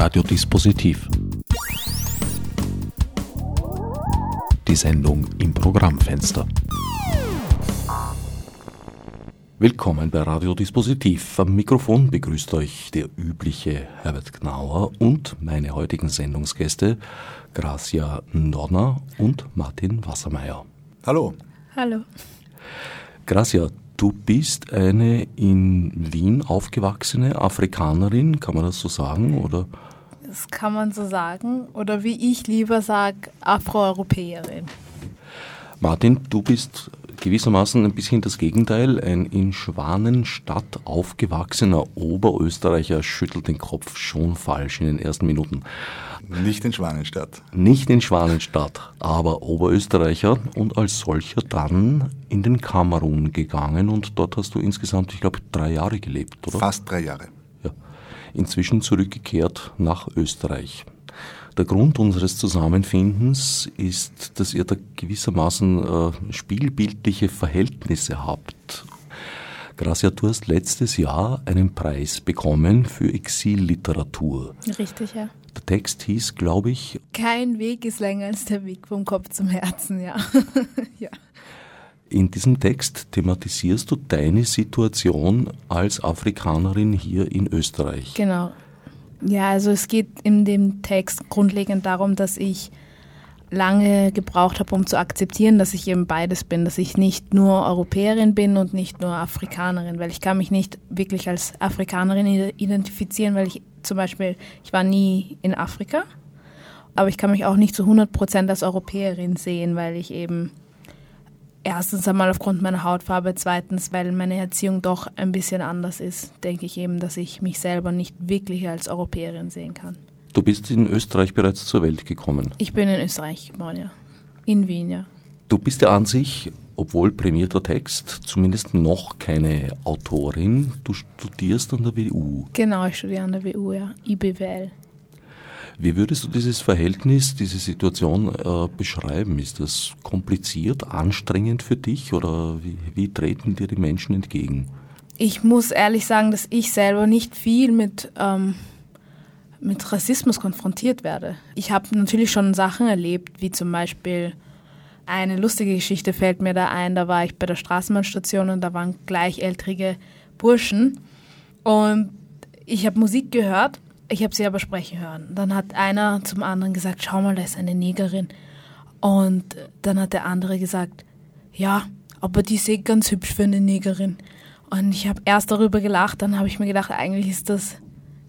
Radiodispositiv. Die Sendung im Programmfenster. Willkommen bei Radiodispositiv. Am Mikrofon begrüßt euch der übliche Herbert Gnauer und meine heutigen Sendungsgäste Gracia Donner und Martin Wassermeier. Hallo. Hallo. Gracia, du bist eine in Wien aufgewachsene Afrikanerin, kann man das so sagen? Oder? Das kann man so sagen. Oder wie ich lieber sage, Afroeuropäerin. Martin, du bist gewissermaßen ein bisschen das Gegenteil. Ein in Schwanenstadt aufgewachsener Oberösterreicher schüttelt den Kopf schon falsch in den ersten Minuten. Nicht in Schwanenstadt. Nicht in Schwanenstadt, aber Oberösterreicher und als solcher dann in den Kamerun gegangen und dort hast du insgesamt, ich glaube, drei Jahre gelebt, oder? Fast drei Jahre. Inzwischen zurückgekehrt nach Österreich. Der Grund unseres Zusammenfindens ist, dass ihr da gewissermaßen äh, spielbildliche Verhältnisse habt. Gracia, du hast letztes Jahr einen Preis bekommen für Exilliteratur. Richtig, ja. Der Text hieß, glaube ich. Kein Weg ist länger als der Weg vom Kopf zum Herzen, ja. ja. In diesem Text thematisierst du deine Situation als Afrikanerin hier in Österreich. Genau. Ja, also es geht in dem Text grundlegend darum, dass ich lange gebraucht habe, um zu akzeptieren, dass ich eben beides bin, dass ich nicht nur Europäerin bin und nicht nur Afrikanerin, weil ich kann mich nicht wirklich als Afrikanerin identifizieren, weil ich zum Beispiel, ich war nie in Afrika, aber ich kann mich auch nicht zu 100 Prozent als Europäerin sehen, weil ich eben erstens einmal aufgrund meiner Hautfarbe, zweitens, weil meine Erziehung doch ein bisschen anders ist, denke ich eben, dass ich mich selber nicht wirklich als Europäerin sehen kann. Du bist in Österreich bereits zur Welt gekommen. Ich bin in Österreich geboren, ja. In Wien, ja. Du bist ja an sich, obwohl prämierter Text, zumindest noch keine Autorin. Du studierst an der WU. Genau, ich studiere an der WU, ja. IBWL. Wie würdest du dieses Verhältnis, diese Situation äh, beschreiben? Ist das kompliziert, anstrengend für dich oder wie, wie treten dir die Menschen entgegen? Ich muss ehrlich sagen, dass ich selber nicht viel mit, ähm, mit Rassismus konfrontiert werde. Ich habe natürlich schon Sachen erlebt, wie zum Beispiel eine lustige Geschichte fällt mir da ein. Da war ich bei der Straßenbahnstation und da waren gleichaltrige Burschen und ich habe Musik gehört ich habe sie aber sprechen hören. Dann hat einer zum anderen gesagt, schau mal, da ist eine Negerin. Und dann hat der andere gesagt, ja, aber die eh ganz hübsch für eine Negerin. Und ich habe erst darüber gelacht, dann habe ich mir gedacht, eigentlich ist das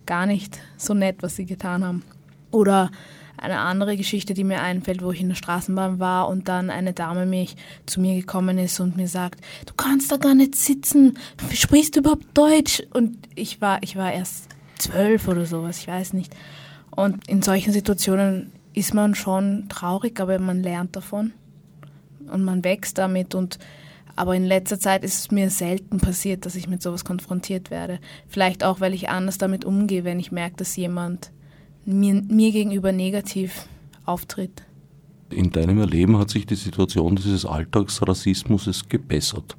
gar nicht so nett, was sie getan haben. Oder eine andere Geschichte, die mir einfällt, wo ich in der Straßenbahn war und dann eine Dame mich zu mir gekommen ist und mir sagt, du kannst da gar nicht sitzen, sprichst du überhaupt Deutsch? Und ich war, ich war erst zwölf oder sowas, ich weiß nicht. Und in solchen Situationen ist man schon traurig, aber man lernt davon und man wächst damit und aber in letzter Zeit ist es mir selten passiert, dass ich mit sowas konfrontiert werde. Vielleicht auch, weil ich anders damit umgehe, wenn ich merke, dass jemand mir, mir gegenüber negativ auftritt. In deinem Erleben hat sich die Situation dieses Alltagsrassismus gebessert.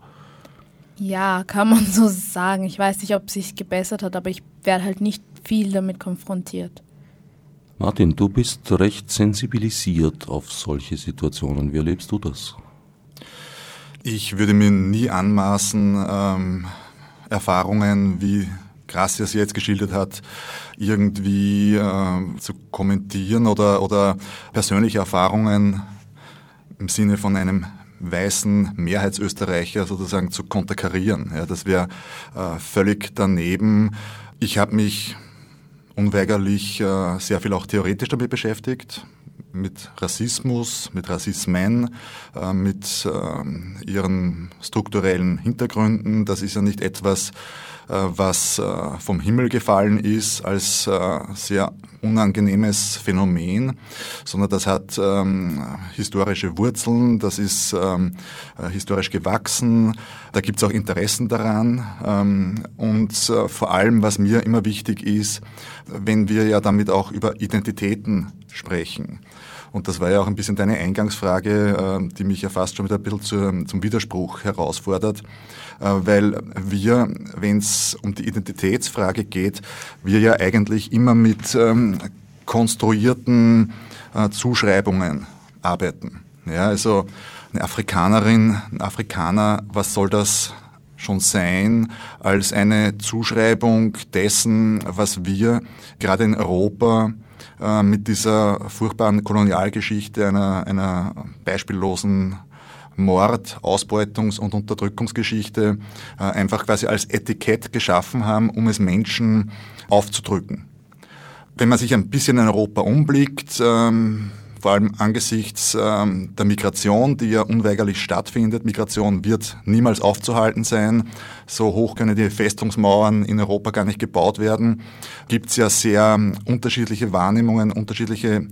Ja, kann man so sagen. Ich weiß nicht, ob es sich gebessert hat, aber ich werde halt nicht viel damit konfrontiert. Martin, du bist recht sensibilisiert auf solche Situationen. Wie erlebst du das? Ich würde mir nie anmaßen, ähm, Erfahrungen wie Gracias jetzt geschildert hat, irgendwie äh, zu kommentieren oder, oder persönliche Erfahrungen im Sinne von einem weißen Mehrheitsösterreicher sozusagen zu konterkarieren. Ja, das wäre äh, völlig daneben. Ich habe mich unweigerlich äh, sehr viel auch theoretisch damit beschäftigt, mit Rassismus, mit Rassismen, äh, mit äh, ihren strukturellen Hintergründen. Das ist ja nicht etwas, was äh, vom Himmel gefallen ist als äh, sehr unangenehmes Phänomen, sondern das hat ähm, historische Wurzeln, das ist ähm, historisch gewachsen, da gibt es auch Interessen daran ähm, und äh, vor allem, was mir immer wichtig ist, wenn wir ja damit auch über Identitäten sprechen Und das war ja auch ein bisschen deine Eingangsfrage, die mich ja fast schon wieder ein bisschen zum Widerspruch herausfordert, weil wir, wenn es um die Identitätsfrage geht, wir ja eigentlich immer mit ähm, konstruierten Zuschreibungen arbeiten. Ja, also eine Afrikanerin, ein Afrikaner, was soll das schon sein als eine Zuschreibung dessen, was wir gerade in Europa äh, mit dieser furchtbaren Kolonialgeschichte einer, einer beispiellosen Mord, Ausbeutungs- und Unterdrückungsgeschichte äh, einfach quasi als Etikett geschaffen haben, um es Menschen aufzudrücken. Wenn man sich ein bisschen in Europa umblickt, ähm, vor allem angesichts ähm, der Migration, die ja unweigerlich stattfindet. Migration wird niemals aufzuhalten sein. So hoch können die Festungsmauern in Europa gar nicht gebaut werden. Gibt es ja sehr ähm, unterschiedliche Wahrnehmungen, unterschiedliche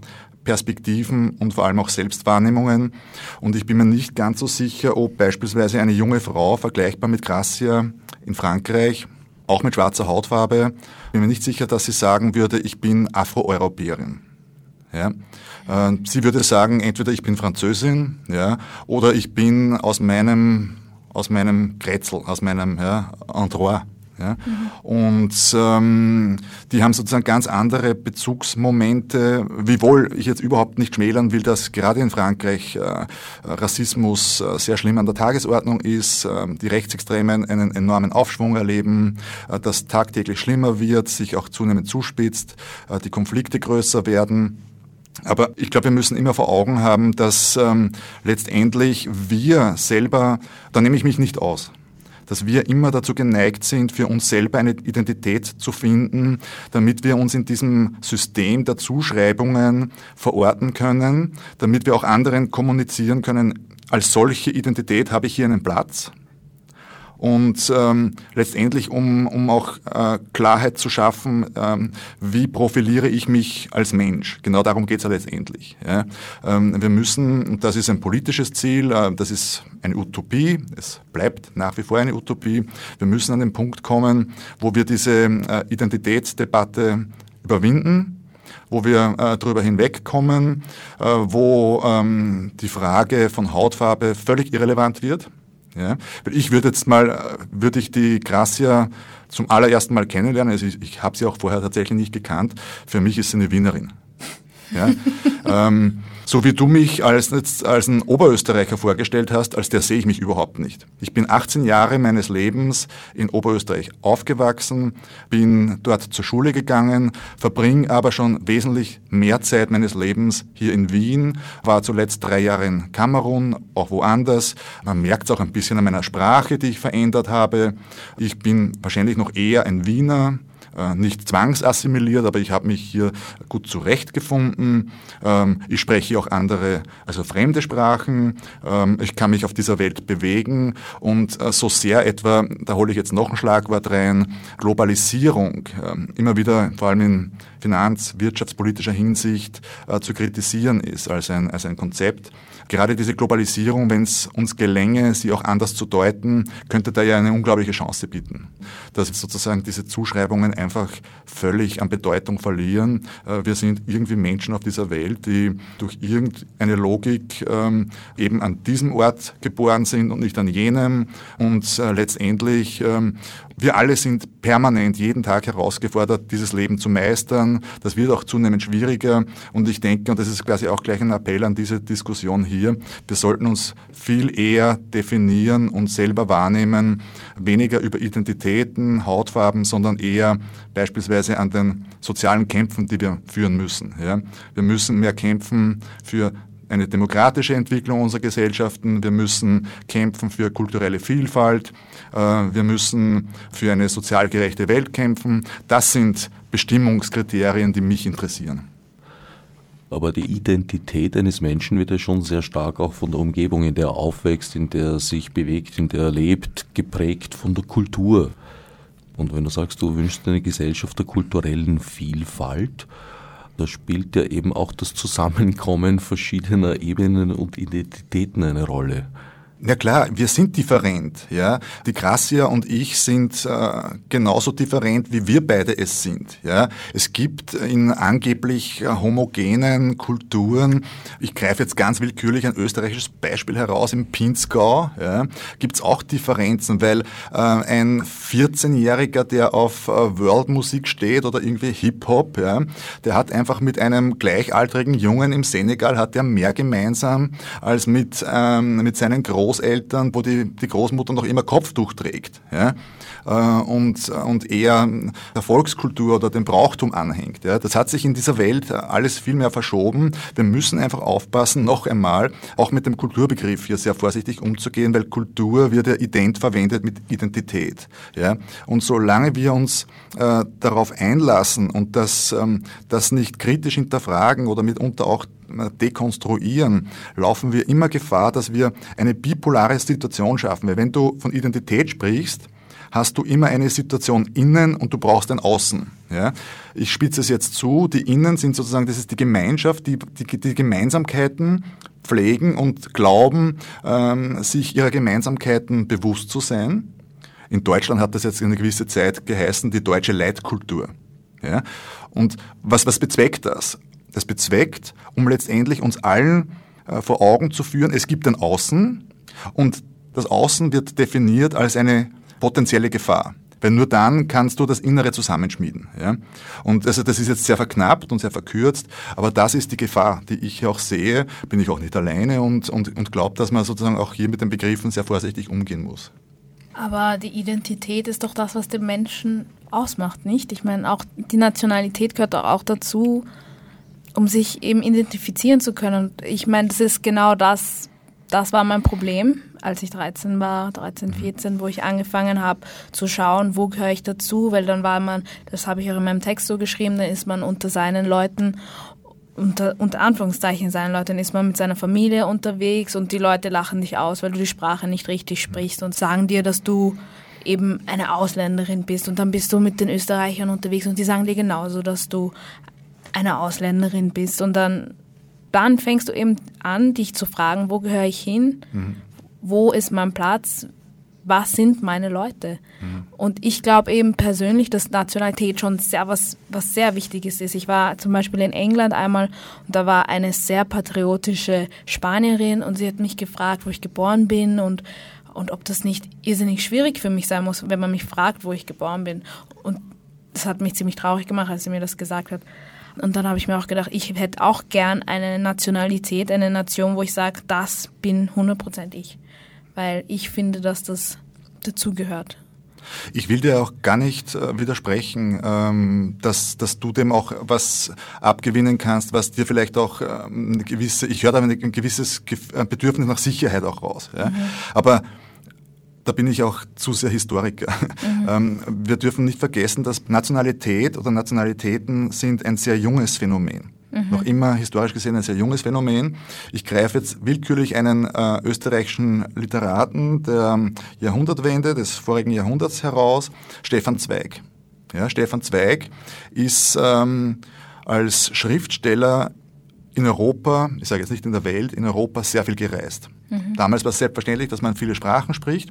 Perspektiven und vor allem auch Selbstwahrnehmungen. Und ich bin mir nicht ganz so sicher, ob beispielsweise eine junge Frau vergleichbar mit Gracia in Frankreich, auch mit schwarzer Hautfarbe, bin mir nicht sicher, dass sie sagen würde, ich bin Afroeuropäerin. Ja? Äh, sie würde sagen, entweder ich bin Französin, ja, oder ich bin aus meinem, aus meinem Kretzel, aus meinem ja, Endroit. Ja? Mhm. Und ähm, die haben sozusagen ganz andere Bezugsmomente, wiewohl ich jetzt überhaupt nicht schmälern will, dass gerade in Frankreich äh, Rassismus äh, sehr schlimm an der Tagesordnung ist, äh, die Rechtsextremen einen enormen Aufschwung erleben, äh, dass tagtäglich schlimmer wird, sich auch zunehmend zuspitzt, äh, die Konflikte größer werden. Aber ich glaube, wir müssen immer vor Augen haben, dass ähm, letztendlich wir selber, da nehme ich mich nicht aus, dass wir immer dazu geneigt sind, für uns selber eine Identität zu finden, damit wir uns in diesem System der Zuschreibungen verorten können, damit wir auch anderen kommunizieren können, als solche Identität habe ich hier einen Platz und ähm, letztendlich, um, um auch äh, Klarheit zu schaffen, ähm, wie profiliere ich mich als Mensch. Genau darum geht's ja letztendlich. Ja. Ähm, wir müssen, das ist ein politisches Ziel, äh, das ist eine Utopie, es bleibt nach wie vor eine Utopie, wir müssen an den Punkt kommen, wo wir diese äh, Identitätsdebatte überwinden, wo wir äh, darüber hinwegkommen, äh, wo ähm, die Frage von Hautfarbe völlig irrelevant wird. Ja? Ich würde jetzt mal, äh, würde ich die Gracia zum allerersten Mal kennenlernen, also ich, ich habe sie auch vorher tatsächlich nicht gekannt, für mich ist sie eine Wienerin. Ja? ähm, so wie du mich als, als ein Oberösterreicher vorgestellt hast, als der sehe ich mich überhaupt nicht. Ich bin 18 Jahre meines Lebens in Oberösterreich aufgewachsen, bin dort zur Schule gegangen, verbringe aber schon wesentlich mehr Zeit meines Lebens hier in Wien, war zuletzt drei Jahre in Kamerun, auch woanders. Man merkt es auch ein bisschen an meiner Sprache, die ich verändert habe. Ich bin wahrscheinlich noch eher ein Wiener, äh, nicht zwangsassimiliert, aber ich habe mich hier gut zurechtgefunden. Ähm, ich spreche auch andere, also fremde Sprachen. Ähm, ich kann mich auf dieser Welt bewegen und äh, so sehr etwa, da hole ich jetzt noch ein Schlagwort rein, Globalisierung, ähm, immer wieder vor allem in finanz-, wirtschaftspolitischer Hinsicht äh, zu kritisieren ist als ein, als ein Konzept. Gerade diese Globalisierung, wenn es uns gelänge, sie auch anders zu deuten, könnte da ja eine unglaubliche Chance bieten. Dass sozusagen diese Zuschreibungen einfach völlig an Bedeutung verlieren. Äh, wir sind irgendwie Menschen auf dieser Welt, die durch irgendeine Logik ähm, eben an diesem Ort geboren sind und nicht an jenem. Und äh, letztendlich, ähm, wir alle sind permanent jeden Tag herausgefordert, dieses Leben zu meistern. Das wird auch zunehmend schwieriger. Und ich denke, und das ist quasi auch gleich ein Appell an diese Diskussion hier, wir sollten uns viel eher definieren und selber wahrnehmen, weniger über Identitäten, Hautfarben, sondern eher beispielsweise an den sozialen Kämpfen, die wir führen müssen. Ja. Wir müssen mehr kämpfen für eine demokratische Entwicklung unserer Gesellschaften. Wir müssen kämpfen für kulturelle Vielfalt. Äh, wir müssen für eine sozial gerechte Welt kämpfen. Das sind Bestimmungskriterien, die mich interessieren. Aber die Identität eines Menschen wird ja schon sehr stark auch von der Umgebung, in der er aufwächst, in der er sich bewegt, in der er lebt, geprägt von der Kultur. Und wenn du sagst, du wünschst eine Gesellschaft der kulturellen Vielfalt, da spielt ja eben auch das Zusammenkommen verschiedener Ebenen und Identitäten eine Rolle. Ja klar, wir sind different. Ja, die Gracia und ich sind äh, genauso different, wie wir beide es sind. Ja, es gibt in angeblich äh, homogenen Kulturen, ich greife jetzt ganz willkürlich ein österreichisches Beispiel heraus im Pinzgau, ja, gibt es auch Differenzen, weil äh, ein 14-Jähriger, der auf äh, Worldmusik steht oder irgendwie Hip-Hop, ja, der hat einfach mit einem gleichaltrigen Jungen im Senegal hat der mehr gemeinsam als mit ähm, mit seinen Groß Großeltern, wo die, die Großmutter noch immer Kopftuch trägt. Ja? Äh, und, und eher der Volkskultur oder dem Brauchtum anhängt. Ja? Das hat sich in dieser Welt alles viel mehr verschoben. Wir müssen einfach aufpassen, noch einmal, auch mit dem Kulturbegriff hier sehr vorsichtig umzugehen, weil Kultur wird ja ident verwendet mit Identität. Ja? Und solange wir uns äh, darauf einlassen und das, ähm, das nicht kritisch hinterfragen oder mitunter auch dekonstruieren, laufen wir immer Gefahr, dass wir eine bipolare Situation schaffen. Weil wenn du von Identität sprichst, hast du immer eine Situation innen und du brauchst ein Außen. Ja? Ich spitze es jetzt zu, die Innen sind sozusagen, das ist die Gemeinschaft, die, die, die Gemeinsamkeiten pflegen und glauben, ähm, sich ihrer Gemeinsamkeiten bewusst zu sein. In Deutschland hat das jetzt eine gewisse Zeit geheißen, die deutsche Leitkultur. Ja? Und was, was bezweckt das? Das bezweckt, um letztendlich uns allen äh, vor Augen zu führen, es gibt ein Außen und das Außen wird definiert als eine potenzielle Gefahr. Weil nur dann kannst du das Innere zusammenschmieden. Ja? Und also das ist jetzt sehr verknappt und sehr verkürzt, aber das ist die Gefahr, die ich auch sehe. Bin ich auch nicht alleine und, und, und glaube, dass man sozusagen auch hier mit den Begriffen sehr vorsichtig umgehen muss. Aber die Identität ist doch das, was den Menschen ausmacht, nicht? Ich meine, auch die Nationalität gehört auch dazu, um sich eben identifizieren zu können. Und ich meine, das ist genau das, das war mein Problem, als ich 13 war, 13, 14, mhm. wo ich angefangen habe zu schauen, wo gehöre ich dazu, weil dann war man, das habe ich auch in meinem Text so geschrieben, dann ist man unter seinen Leuten unter, unter Anführungszeichen seinen Leuten ist man mit seiner Familie unterwegs und die Leute lachen dich aus, weil du die Sprache nicht richtig sprichst und sagen dir, dass du eben eine Ausländerin bist und dann bist du mit den Österreichern unterwegs und die sagen dir genauso, dass du eine Ausländerin bist und dann, dann fängst du eben an, dich zu fragen, wo gehöre ich hin? Mhm. Wo ist mein Platz? Was sind meine Leute? Mhm. Und ich glaube eben persönlich, dass Nationalität schon sehr was, was sehr Wichtiges ist. Ich war zum Beispiel in England einmal und da war eine sehr patriotische Spanierin und sie hat mich gefragt, wo ich geboren bin und und ob das nicht irrsinnig schwierig für mich sein muss, wenn man mich fragt, wo ich geboren bin. Und das hat mich ziemlich traurig gemacht, als sie mir das gesagt hat. Und dann habe ich mir auch gedacht, ich hätte auch gern eine Nationalität, eine Nation, wo ich sage, das bin 100% ich. Weil ich finde, dass das dazugehört. Ich will dir auch gar nicht äh, widersprechen, ähm, dass, dass du dem auch was abgewinnen kannst, was dir vielleicht auch ähm, eine gewisse, ich höre da ein gewisses Bedürfnis nach Sicherheit auch raus. Ja? Mhm. Aber da bin ich auch zu sehr Historiker. Mhm. Ähm, wir dürfen nicht vergessen, dass Nationalität oder Nationalitäten sind ein sehr junges Phänomen. Mhm. Noch immer historisch gesehen ein sehr junges Phänomen. Ich greife jetzt willkürlich einen äh, österreichischen Literaten der Jahrhundertwende des vorigen Jahrhunderts heraus, Stefan Zweig. Ja, Stefan Zweig ist ähm, als Schriftsteller in Europa, ich sage jetzt nicht in der Welt, in Europa sehr viel gereist. Mhm. Damals war es selbstverständlich, dass man viele Sprachen spricht.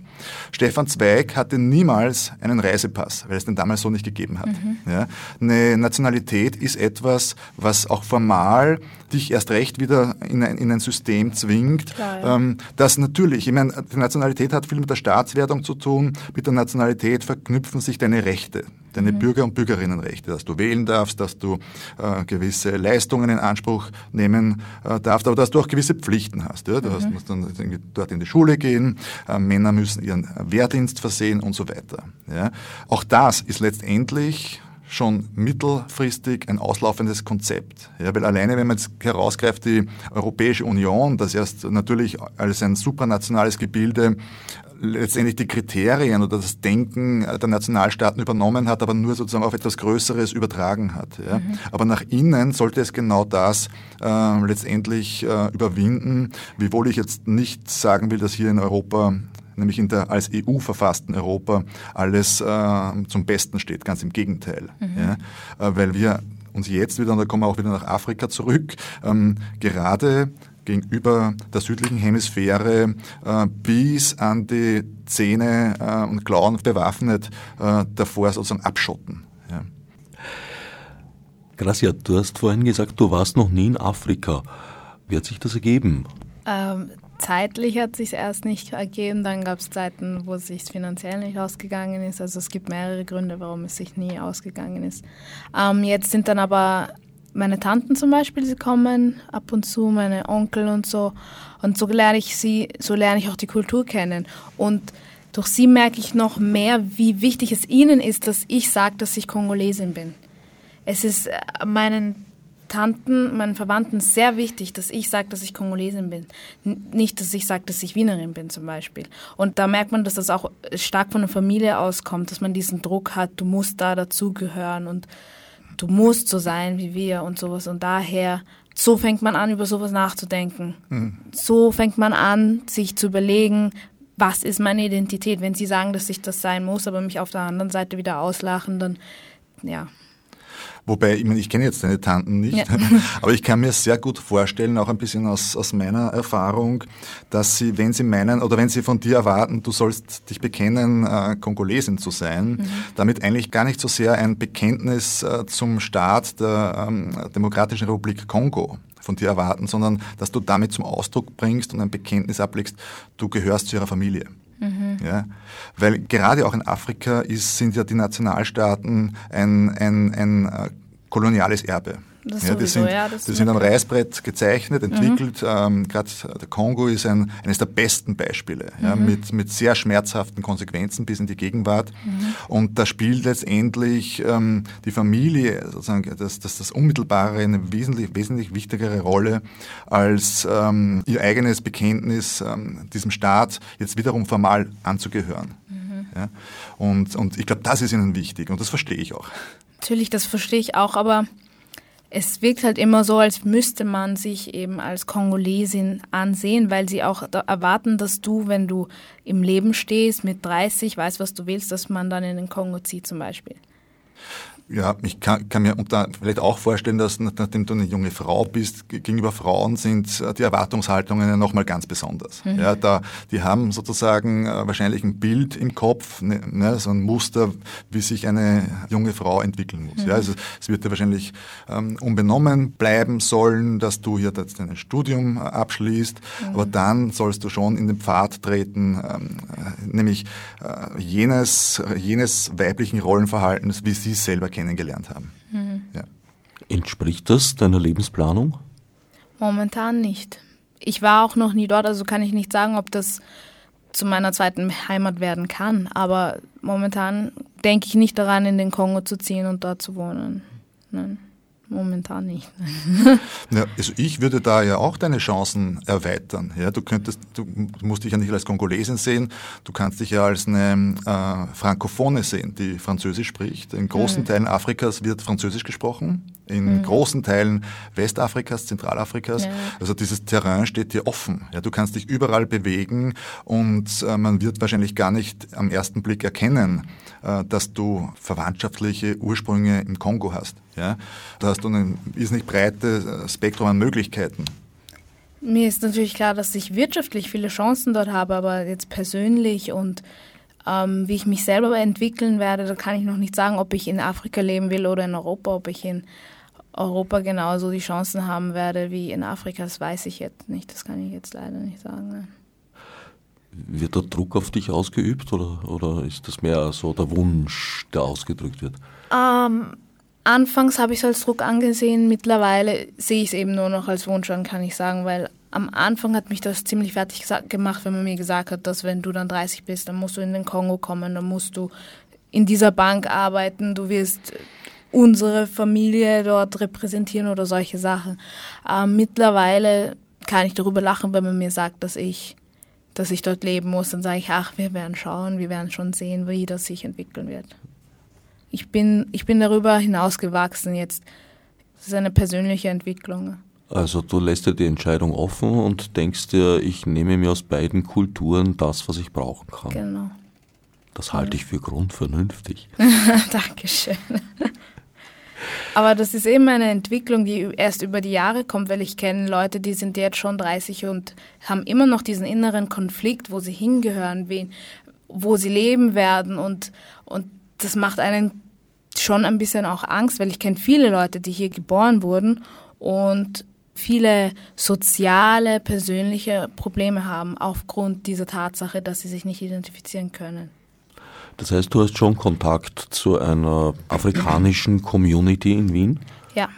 Stefan Zweig hatte niemals einen Reisepass, weil es den damals so nicht gegeben hat. Mhm. Ja, eine Nationalität ist etwas, was auch formal dich erst recht wieder in ein, in ein System zwingt, Klar, ja. ähm, das natürlich, ich meine, die Nationalität hat viel mit der Staatswertung zu tun, mit der Nationalität verknüpfen sich deine Rechte, deine mhm. Bürger- und Bürgerinnenrechte, dass du wählen darfst, dass du äh, gewisse Leistungen in Anspruch nehmen äh, darfst, aber dass du auch gewisse Pflichten hast. Ja? Du hast, mhm. musst dann dort in die Schule gehen, äh, Männer müssen ihren Wehrdienst versehen und so weiter. Ja? Auch das ist letztendlich schon mittelfristig ein auslaufendes Konzept. Ja, weil alleine, wenn man jetzt herausgreift, die Europäische Union, das erst natürlich als ein supranationales Gebilde letztendlich die Kriterien oder das Denken der Nationalstaaten übernommen hat, aber nur sozusagen auf etwas Größeres übertragen hat. Ja. Mhm. Aber nach innen sollte es genau das äh, letztendlich äh, überwinden, wiewohl ich jetzt nicht sagen will, dass hier in Europa nämlich in der als EU verfassten Europa alles äh, zum Besten steht. Ganz im Gegenteil. Mhm. Ja, äh, weil wir uns jetzt wieder, und da kommen wir auch wieder nach Afrika zurück, ähm, gerade gegenüber der südlichen Hemisphäre äh, bis an die Zähne äh, und Klauen bewaffnet äh, davor sozusagen abschotten. Ja. Gracia, du hast vorhin gesagt, du warst noch nie in Afrika. Wie hat sich das ergeben? Ähm, zeitlich hat sich erst nicht ergeben. Dann gab es Zeiten, wo es sich finanziell nicht ausgegangen ist. Also es gibt mehrere Gründe, warum es sich nie ausgegangen ist. Ähm, jetzt sind dann aber meine Tanten zum Beispiel, sie kommen ab und zu, meine Onkel und so. Und so lerne ich sie, so lerne ich auch die Kultur kennen. Und durch sie merke ich noch mehr, wie wichtig es ihnen ist, dass ich sage, dass ich Kongolesin bin. Es ist äh, meinen Tanten, meinen Verwandten sehr wichtig, dass ich sage, dass ich Kongolesin bin. Nicht, dass ich sage, dass ich Wienerin bin zum Beispiel. Und da merkt man, dass das auch stark von der Familie auskommt, dass man diesen Druck hat, du musst da dazugehören und du musst so sein wie wir und sowas. Und daher, so fängt man an, über sowas nachzudenken. Mhm. So fängt man an, sich zu überlegen, was ist meine Identität? Wenn sie sagen, dass ich das sein muss, aber mich auf der anderen Seite wieder auslachen, dann ja. Wobei, ich, meine, ich kenne jetzt deine Tanten nicht, ja. aber ich kann mir sehr gut vorstellen, auch ein bisschen aus, aus meiner Erfahrung, dass sie, wenn sie meinen oder wenn sie von dir erwarten, du sollst dich bekennen, äh, Kongolesin zu sein, mhm. damit eigentlich gar nicht so sehr ein Bekenntnis äh, zum Staat der ähm, Demokratischen Republik Kongo von dir erwarten, sondern dass du damit zum Ausdruck bringst und ein Bekenntnis ablegst, du gehörst zu ihrer Familie. Mhm. Ja, weil gerade auch in Afrika ist, sind ja die Nationalstaaten ein, ein, ein äh, koloniales Erbe. Das ja, die sind, ja, das die sind am Reißbrett gezeichnet, entwickelt. Mhm. Ähm, Gerade der Kongo ist ein, eines der besten Beispiele, mhm. ja, mit, mit sehr schmerzhaften Konsequenzen bis in die Gegenwart. Mhm. Und da spielt letztendlich ähm, die Familie, sozusagen, das, das, das Unmittelbare eine wesentlich, wesentlich wichtigere Rolle als ähm, ihr eigenes Bekenntnis, ähm, diesem Staat jetzt wiederum formal anzugehören. Mhm. Ja. Und, und ich glaube, das ist ihnen wichtig und das verstehe ich auch. Natürlich, das verstehe ich auch, aber es wirkt halt immer so, als müsste man sich eben als Kongolesin ansehen, weil sie auch erwarten, dass du, wenn du im Leben stehst, mit 30, weißt, was du willst, dass man dann in den Kongo zieht zum Beispiel. Ja, ich kann, kann mir vielleicht auch vorstellen, dass nachdem du eine junge Frau bist, gegenüber Frauen sind äh, die Erwartungshaltungen ja nochmal ganz besonders. Mhm. Ja, da, die haben sozusagen äh, wahrscheinlich ein Bild im Kopf, ne, ne, so ein Muster, wie sich eine junge Frau entwickeln muss. Mhm. Ja, also es wird dir wahrscheinlich ähm, unbenommen bleiben sollen, dass du hier jetzt dein Studium äh, abschließt, mhm. aber dann sollst du schon in den Pfad treten, ähm, äh, nämlich äh, jenes, jenes weiblichen Rollenverhaltens, wie sie selber kennengelernt haben. Mhm. Ja. Entspricht das deiner Lebensplanung? Momentan nicht. Ich war auch noch nie dort, also kann ich nicht sagen, ob das zu meiner zweiten Heimat werden kann. Aber momentan denke ich nicht daran, in den Kongo zu ziehen und dort zu wohnen. Nein. Momentan nicht. ja, also ich würde da ja auch deine Chancen erweitern. Ja, du könntest, du musst dich ja nicht als Kongolesin sehen, du kannst dich ja als eine äh, Frankophone sehen, die Französisch spricht. In großen mhm. Teilen Afrikas wird Französisch gesprochen, in mhm. großen Teilen Westafrikas, Zentralafrikas. Ja. Also dieses Terrain steht dir offen. Ja, du kannst dich überall bewegen und äh, man wird wahrscheinlich gar nicht am ersten Blick erkennen, äh, dass du verwandtschaftliche Ursprünge im Kongo hast. Ja? Da hast du ein irrsinnig breites äh, Spektrum an Möglichkeiten. Mir ist natürlich klar, dass ich wirtschaftlich viele Chancen dort habe, aber jetzt persönlich und ähm, wie ich mich selber entwickeln werde, da kann ich noch nicht sagen, ob ich in Afrika leben will oder in Europa, ob ich in Europa genauso die Chancen haben werde wie in Afrika, das weiß ich jetzt nicht. Das kann ich jetzt leider nicht sagen. Nein. Wird da Druck auf dich ausgeübt oder, oder ist das mehr so der Wunsch, der ausgedrückt wird? Ähm, Anfangs habe ich es als Druck angesehen, mittlerweile sehe ich es eben nur noch als Wunsch an, kann ich sagen, weil am Anfang hat mich das ziemlich fertig gemacht, wenn man mir gesagt hat, dass wenn du dann 30 bist, dann musst du in den Kongo kommen, dann musst du in dieser Bank arbeiten, du wirst unsere Familie dort repräsentieren oder solche Sachen. Ähm, mittlerweile kann ich darüber lachen, wenn man mir sagt, dass ich, dass ich dort leben muss. Dann sage ich, ach, wir werden schauen, wir werden schon sehen, wie das sich entwickeln wird ich bin, ich bin darüber hinausgewachsen jetzt. Das ist eine persönliche Entwicklung. Also du lässt dir die Entscheidung offen und denkst dir, ich nehme mir aus beiden Kulturen das, was ich brauchen kann. Genau. Das halte ich für grundvernünftig. Dankeschön. Aber das ist eben eine Entwicklung, die erst über die Jahre kommt, weil ich kenne Leute, die sind jetzt schon 30 und haben immer noch diesen inneren Konflikt, wo sie hingehören, wen, wo sie leben werden und, und das macht einen schon ein bisschen auch Angst, weil ich kenne viele Leute, die hier geboren wurden und viele soziale, persönliche Probleme haben aufgrund dieser Tatsache, dass sie sich nicht identifizieren können. Das heißt, du hast schon Kontakt zu einer afrikanischen Community in Wien? Ja,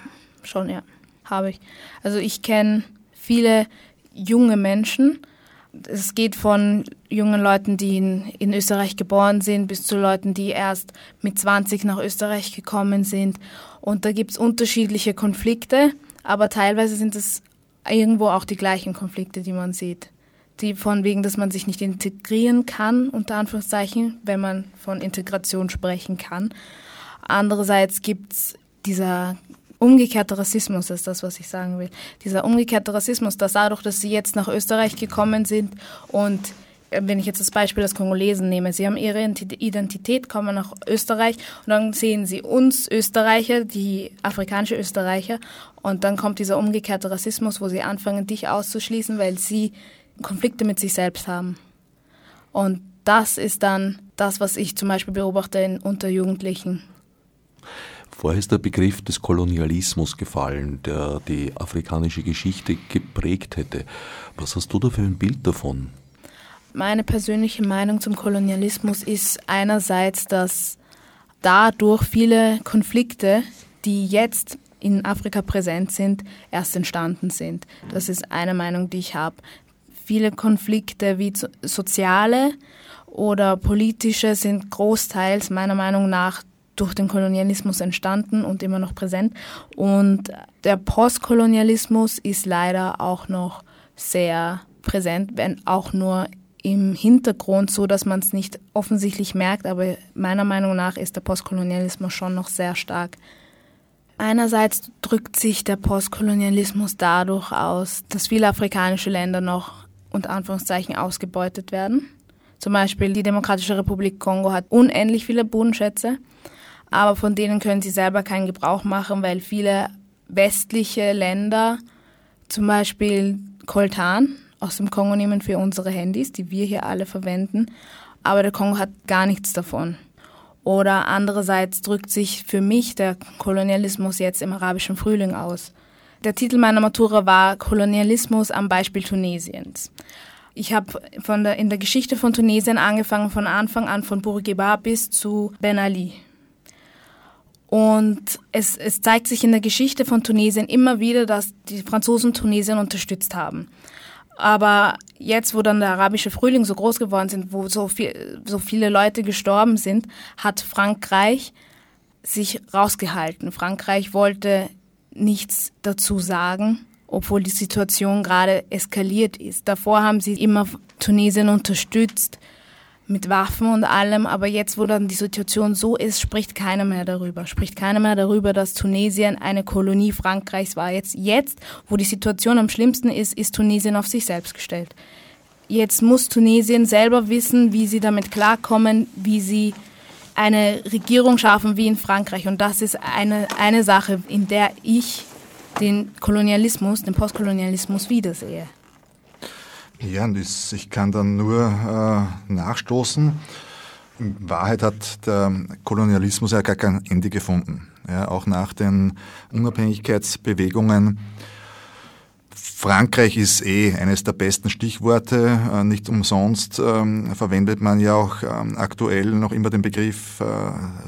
schon, ja, habe ich. Also ich kenne viele junge Menschen. Es geht von jungen Leuten, die in, in, Österreich geboren sind, bis zu Leuten, die erst mit 20 nach Österreich gekommen sind. Und da gibt es unterschiedliche Konflikte, aber teilweise sind es irgendwo auch die gleichen Konflikte, die man sieht die von wegen, dass man sich nicht integrieren kann, unter Anführungszeichen, wenn man von Integration sprechen kann. Andererseits gibt es dieser umgekehrte Rassismus, ist das, was ich sagen will. Dieser umgekehrte Rassismus, dass dadurch, dass sie jetzt nach Österreich gekommen sind und äh, wenn ich jetzt das Beispiel des Kongolesen nehme, sie haben ihre Identität, kommen nach Österreich und dann sehen sie uns Österreicher, die afrikanische Österreicher und dann kommt dieser umgekehrte Rassismus, wo sie anfangen, dich auszuschließen, weil sie Konflikte mit sich selbst haben. Und das ist dann das, was ich zum Beispiel beobachte in, unter Jugendlichen. Vorher ist der Begriff des Kolonialismus gefallen, der die afrikanische Geschichte geprägt hätte. Was hast du da für ein Bild davon? Meine persönliche Meinung zum Kolonialismus ist einerseits, dass dadurch viele Konflikte, die jetzt in Afrika präsent sind, erst entstanden sind. Das ist eine Meinung, die ich habe viele Konflikte wie soziale oder politische sind großteils meiner Meinung nach durch den Kolonialismus entstanden und immer noch präsent. Und der Postkolonialismus ist leider auch noch sehr präsent, wenn auch nur im Hintergrund, so dass man es nicht offensichtlich merkt, aber meiner Meinung nach ist der Postkolonialismus schon noch sehr stark. Einerseits drückt sich der Postkolonialismus dadurch aus, dass viele afrikanische Länder noch unter Anführungszeichen ausgebeutet werden. Zum Beispiel die Demokratische Republik Kongo hat unendlich viele Bodenschätze, aber von denen können sie selber keinen Gebrauch machen, weil viele westliche Länder, zum Beispiel Coltan aus dem Kongo nehmen für unsere Handys, die wir hier alle verwenden, aber der Kongo hat gar nichts davon. Oder andererseits drückt sich für mich der Kolonialismus jetzt im arabischen Frühling aus. Der Titel meiner Matura war Kolonialismus am Beispiel Tunesiens. Ich habe der, in der Geschichte von Tunesien angefangen, von Anfang an von Bourguiba bis zu Ben Ali. Und es, es zeigt sich in der Geschichte von Tunesien immer wieder, dass die Franzosen Tunesien unterstützt haben. Aber jetzt, wo dann der arabische Frühling so groß geworden sind, wo so, viel, so viele Leute gestorben sind, hat Frankreich sich rausgehalten. Frankreich wollte nichts dazu sagen, obwohl die Situation gerade eskaliert ist. Davor haben sie immer Tunesien unterstützt mit Waffen und allem, aber jetzt, wo dann die Situation so ist, spricht keiner mehr darüber. Spricht keiner mehr darüber, dass Tunesien eine Kolonie Frankreichs war. Jetzt, jetzt, wo die Situation am schlimmsten ist, ist Tunesien auf sich selbst gestellt. Jetzt muss Tunesien selber wissen, wie sie damit klarkommen, wie sie eine Regierung schaffen wie in Frankreich. Und das ist eine, eine Sache, in der ich den Kolonialismus, den Postkolonialismus wiedersehe. Ja, ich kann dann nur äh, nachstoßen. In Wahrheit hat der Kolonialismus ja gar kein Ende gefunden. Ja, auch nach den Unabhängigkeitsbewegungen Frankreich ist eh eines der besten Stichworte. Äh, nicht umsonst ähm, verwendet man ja auch ähm, aktuell noch immer den Begriff äh,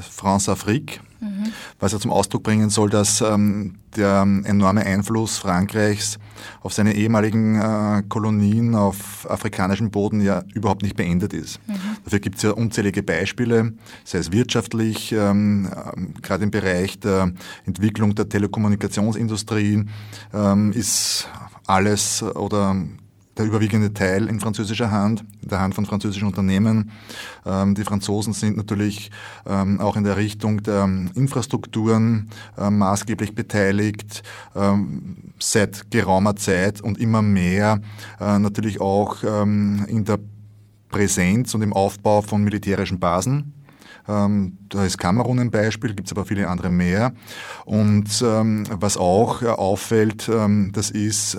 France-Afrique, mhm. was ja zum Ausdruck bringen soll, dass ähm, der enorme Einfluss Frankreichs auf seine ehemaligen äh, Kolonien auf afrikanischem Boden ja überhaupt nicht beendet ist. Mhm. Dafür gibt es ja unzählige Beispiele, sei es wirtschaftlich, ähm, ähm, gerade im Bereich der Entwicklung der Telekommunikationsindustrie ähm, ist alles oder der überwiegende Teil in französischer Hand, in der Hand von französischen Unternehmen. Ähm, die Franzosen sind natürlich ähm, auch in der Richtung der Infrastrukturen ähm, maßgeblich beteiligt, seit geraumer Zeit und immer mehr äh, natürlich auch in der Präsenz und im Aufbau von militärischen Basen Ähm, da ist Kamerun ein Beispiel, gibt es aber viele andere mehr. Und ähm, was auch äh, auffällt, ähm, das ist,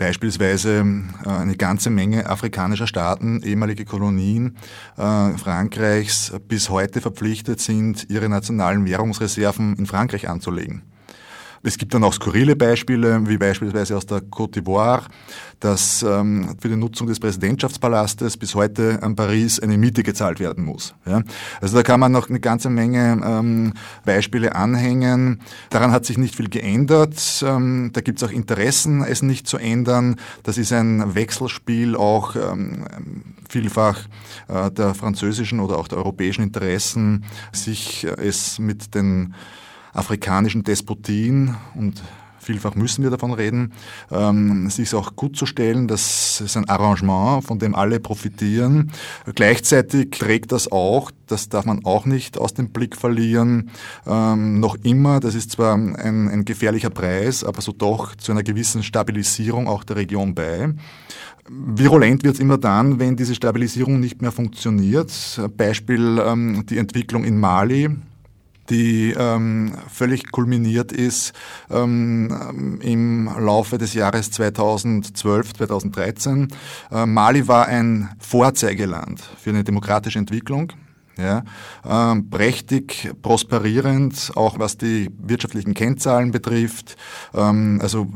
beispielsweise äh, eine ganze Menge afrikanischer Staaten, ehemalige Kolonien äh, Frankreichs, bis heute verpflichtet sind, ihre nationalen Währungsreserven in Frankreich anzulegen. Es gibt dann auch skurrile Beispiele, wie beispielsweise aus der Côte d'Ivoire, dass ähm, für die Nutzung des Präsidentschaftspalastes bis heute an Paris eine Miete gezahlt werden muss. Ja? Also da kann man noch eine ganze Menge ähm, Beispiele anhängen. Daran hat sich nicht viel geändert. Ähm, da gibt es auch Interessen, es nicht zu ändern. Das ist ein Wechselspiel auch ähm, vielfach äh, der französischen oder auch der europäischen Interessen, sich äh, es mit den afrikanischen Despotien und vielfach müssen wir davon reden, ähm, sich auch gut zu stellen. Das ist ein Arrangement, von dem alle profitieren. Gleichzeitig trägt das auch, das darf man auch nicht aus dem Blick verlieren, ähm, noch immer, das ist zwar ein, ein gefährlicher Preis, aber so doch zu einer gewissen Stabilisierung auch der Region bei. Virulent wird es immer dann, wenn diese Stabilisierung nicht mehr funktioniert. Beispiel ähm, die Entwicklung in Mali die ähm, völlig kulminiert ist ähm, im Laufe des Jahres 2012, 2013. Äh, Mali war ein Vorzeigeland für eine demokratische Entwicklung. Ja, ähm, prächtig, prosperierend, auch was die wirtschaftlichen Kennzahlen betrifft. Ähm, also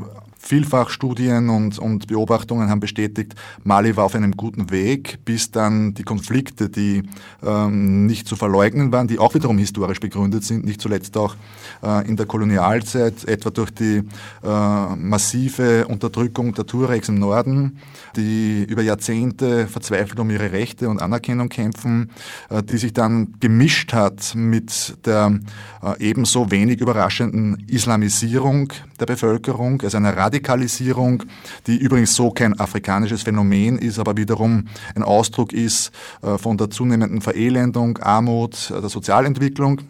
Vielfach Studien und, und Beobachtungen haben bestätigt, Mali war auf einem guten Weg, bis dann die Konflikte, die ähm, nicht zu verleugnen waren, die auch wiederum historisch begründet sind, nicht zuletzt auch äh, in der Kolonialzeit, etwa durch die äh, massive Unterdrückung der Tuaregs im Norden, die über Jahrzehnte verzweifelt um ihre Rechte und Anerkennung kämpfen, äh, die sich dann gemischt hat mit der äh, ebenso wenig überraschenden Islamisierung der Bevölkerung, also einer Radikalisierung, die übrigens so kein afrikanisches Phänomen ist, aber wiederum ein Ausdruck ist äh, von der zunehmenden Verelendung, Armut, äh, der Sozialentwicklung.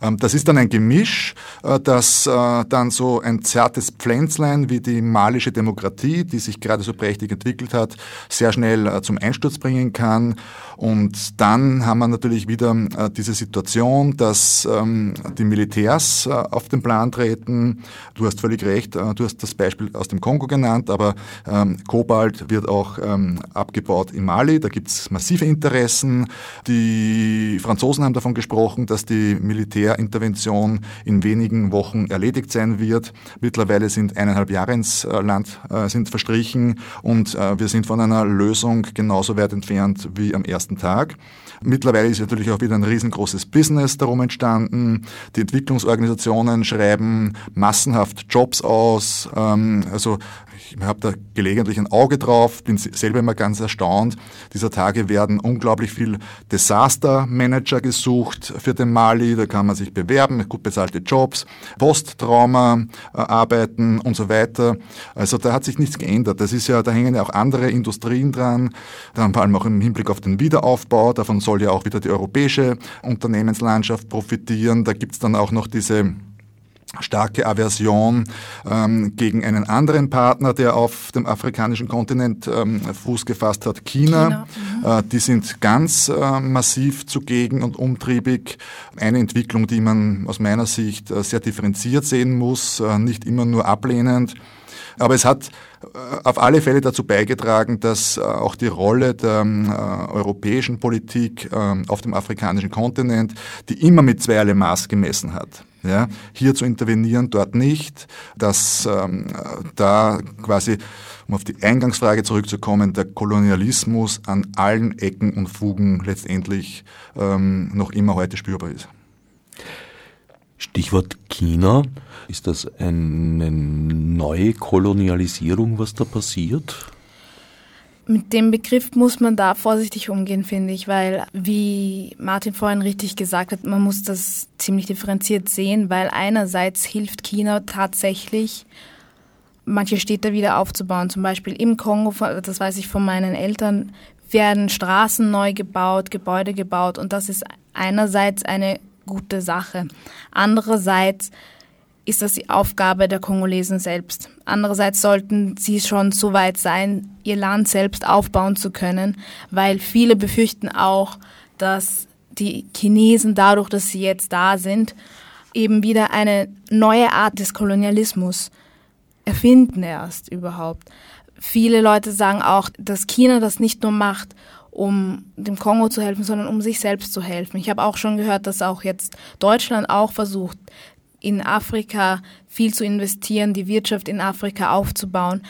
Ähm, das ist dann ein Gemisch, äh, das dann so ein zartes Pflänzlein wie die malische Demokratie, die sich gerade so prächtig entwickelt hat, sehr schnell zum Einsturz bringen kann. Und dann haben wir natürlich wieder diese Situation, dass ähm, die Militärs auf den Plan treten. Du hast völlig recht, du hast das Beispiel aus dem Kongo genannt, aber ähm, Kobalt wird auch abgebaut in Mali. Da gibt es massive Interessen. Die Franzosen haben davon gesprochen, dass die Militärintervention in wenigen Wochen erledigt sein wird. Mittlerweile sind eineinhalb Jahre ins äh, Land äh, sind verstrichen und äh, wir sind von einer Lösung genauso weit entfernt wie am ersten Tag. Mittlerweile ist natürlich auch wieder ein riesengroßes Business darum entstanden. Die Entwicklungsorganisationen schreiben massenhaft Jobs aus. Ähm, also ich habe da gelegentlich ein Auge drauf, bin selber immer ganz erstaunt. Dieser Tage werden unglaublich viel Disaster Manager gesucht für den Mali. Da kann man sich bewerben, gut bezahlte Jobs, Posttrauma äh, arbeiten und so weiter. Also da hat sich nichts geändert. Das ist ja, da hängen ja auch andere Industrien dran. Dann vor allem auch im Hinblick auf den Wiederaufbau. Davon soll ja auch wieder die europäische Unternehmenslandschaft profitieren. Da gibt's dann auch noch diese starke Aversion ähm, gegen einen anderen Partner, der auf dem afrikanischen Kontinent ähm, Fuß gefasst hat, China. China. Mhm. Äh, die sind ganz äh, massiv zugegen und umtriebig. Eine Entwicklung, die man aus meiner Sicht äh, sehr differenziert sehen muss, äh, nicht immer nur ablehnend. Aber es hat äh, auf alle Fälle dazu beigetragen, dass äh, auch die Rolle der europäischen Politik auf dem afrikanischen Kontinent, die immer mit zweierlei Maß gemessen hat, ja, hier zu intervenieren, dort nicht, dass ähm, da quasi, um auf die Eingangsfrage zurückzukommen, der Kolonialismus an allen Ecken und Fugen letztendlich ähm, noch immer heute spürbar ist. Stichwort China. Ist das eine neue Kolonialisierung, was da passiert? Mit dem Begriff muss man da vorsichtig umgehen, finde ich, weil, wie Martin vorhin richtig gesagt hat, man muss das ziemlich differenziert sehen, weil einerseits hilft China tatsächlich, manche Städte wieder aufzubauen. Zum Beispiel im Kongo, das weiß ich von meinen Eltern, werden Straßen neu gebaut, Gebäude gebaut und das ist einerseits eine gute Sache. Andererseits ist das die Aufgabe der Kongolesen selbst. Andererseits sollten sie schon so weit sein, ihr Land selbst aufbauen zu können, weil viele befürchten auch, dass die Chinesen dadurch, dass sie jetzt da sind, eben wieder eine neue Art des Kolonialismus erfinden erst überhaupt. Viele Leute sagen auch, dass China das nicht nur macht, um dem Kongo zu helfen, sondern um sich selbst zu helfen. Ich habe auch schon gehört, dass auch jetzt Deutschland auch versucht, in Afrika viel zu investieren, die Wirtschaft in Afrika aufzubauen.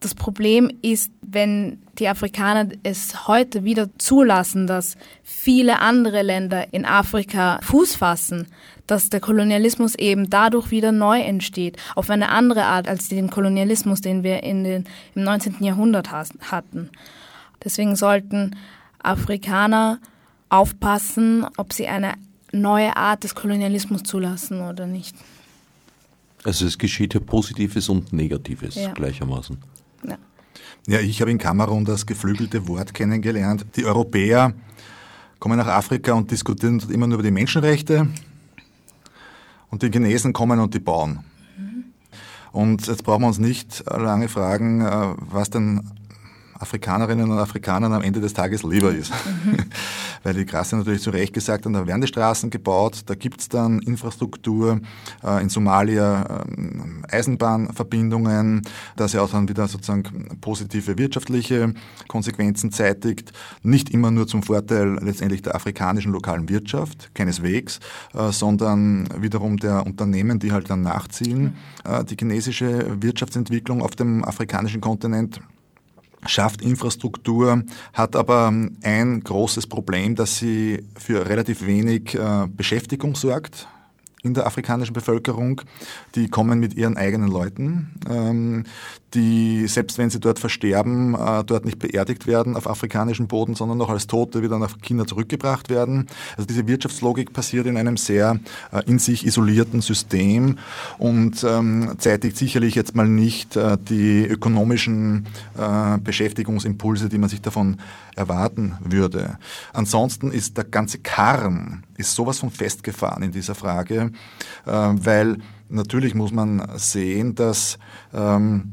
Das Problem ist, wenn die Afrikaner es heute wieder zulassen, dass viele andere Länder in Afrika Fuß fassen, dass der Kolonialismus eben dadurch wieder neu entsteht, auf eine andere Art als den Kolonialismus, den wir in den, im 19. Jahrhundert hatten. Deswegen sollten Afrikaner aufpassen, ob sie eine neue Art des Kolonialismus zulassen oder nicht. Also es geschieht ja Positives und Negatives ja. gleichermaßen. Ja. ja, ich habe in Kamerun das geflügelte Wort kennengelernt. Die Europäer kommen nach Afrika und diskutieren immer nur über die Menschenrechte und die Chinesen kommen und die bauen. Mhm. Und jetzt brauchen wir uns nicht lange fragen, äh, was denn Afrikanerinnen und Afrikanern am Ende des Tages lieber ist. Mhm. Weil die Grasse natürlich zu Recht gesagt haben, da werden die Straßen gebaut, da gibt's dann Infrastruktur, äh, in Somalia äh, Eisenbahnverbindungen, das ja auch dann wieder sozusagen positive wirtschaftliche Konsequenzen zeitigt. Nicht immer nur zum Vorteil letztendlich der afrikanischen lokalen Wirtschaft, keineswegs, äh, sondern wiederum der Unternehmen, die halt dann nachziehen. Mhm. die chinesische Wirtschaftsentwicklung auf dem afrikanischen Kontinent schafft Infrastruktur, hat aber ein großes Problem, dass sie für relativ wenig äh, Beschäftigung sorgt in der afrikanischen Bevölkerung. Die kommen mit ihren eigenen Leuten, ähm, die, selbst wenn sie dort versterben, äh, dort nicht beerdigt werden auf afrikanischem Boden, sondern noch als Tote wieder nach China zurückgebracht werden. Also diese Wirtschaftslogik passiert in einem sehr äh, in sich isolierten System und ähm, zeitigt sicherlich jetzt mal nicht äh, die ökonomischen Beschäftigungsimpulse, die man sich davon erwarten würde. Ansonsten ist der ganze Karren ist sowas von festgefahren in dieser Frage, weil natürlich muss man sehen, dass ähm,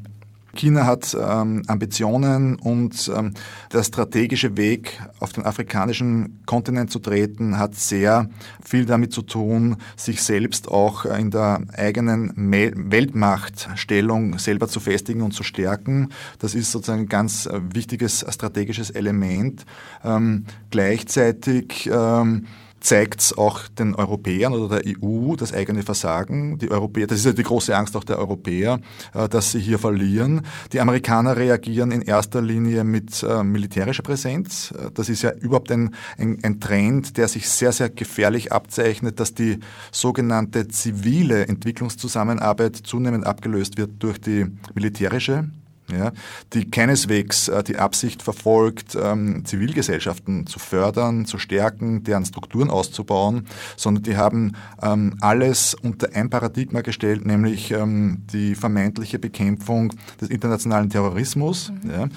China hat ähm, Ambitionen und ähm, der strategische Weg auf den afrikanischen Kontinent zu treten hat sehr viel damit zu tun, sich selbst auch in der eigenen Weltmachtstellung selber zu festigen und zu stärken. Das ist sozusagen ein ganz äh, wichtiges strategisches Element. Ähm, gleichzeitig ähm, zeigt es auch den Europäern oder der EU das eigene Versagen. Die Europäer, das ist ja die große Angst auch der Europäer, äh, dass sie hier verlieren. Die Amerikaner reagieren in erster Linie mit äh, militärischer Präsenz. Äh, das ist ja überhaupt ein, ein, ein Trend, der sich sehr, sehr gefährlich abzeichnet, dass die sogenannte zivile Entwicklungszusammenarbeit zunehmend abgelöst wird durch die militärische ja, die keineswegs äh, die Absicht verfolgt, ähm, Zivilgesellschaften zu fördern, zu stärken, deren Strukturen auszubauen, sondern die haben ähm, alles unter ein Paradigma gestellt, nämlich ähm, die vermeintliche Bekämpfung des internationalen Terrorismus. Mhm. Ja.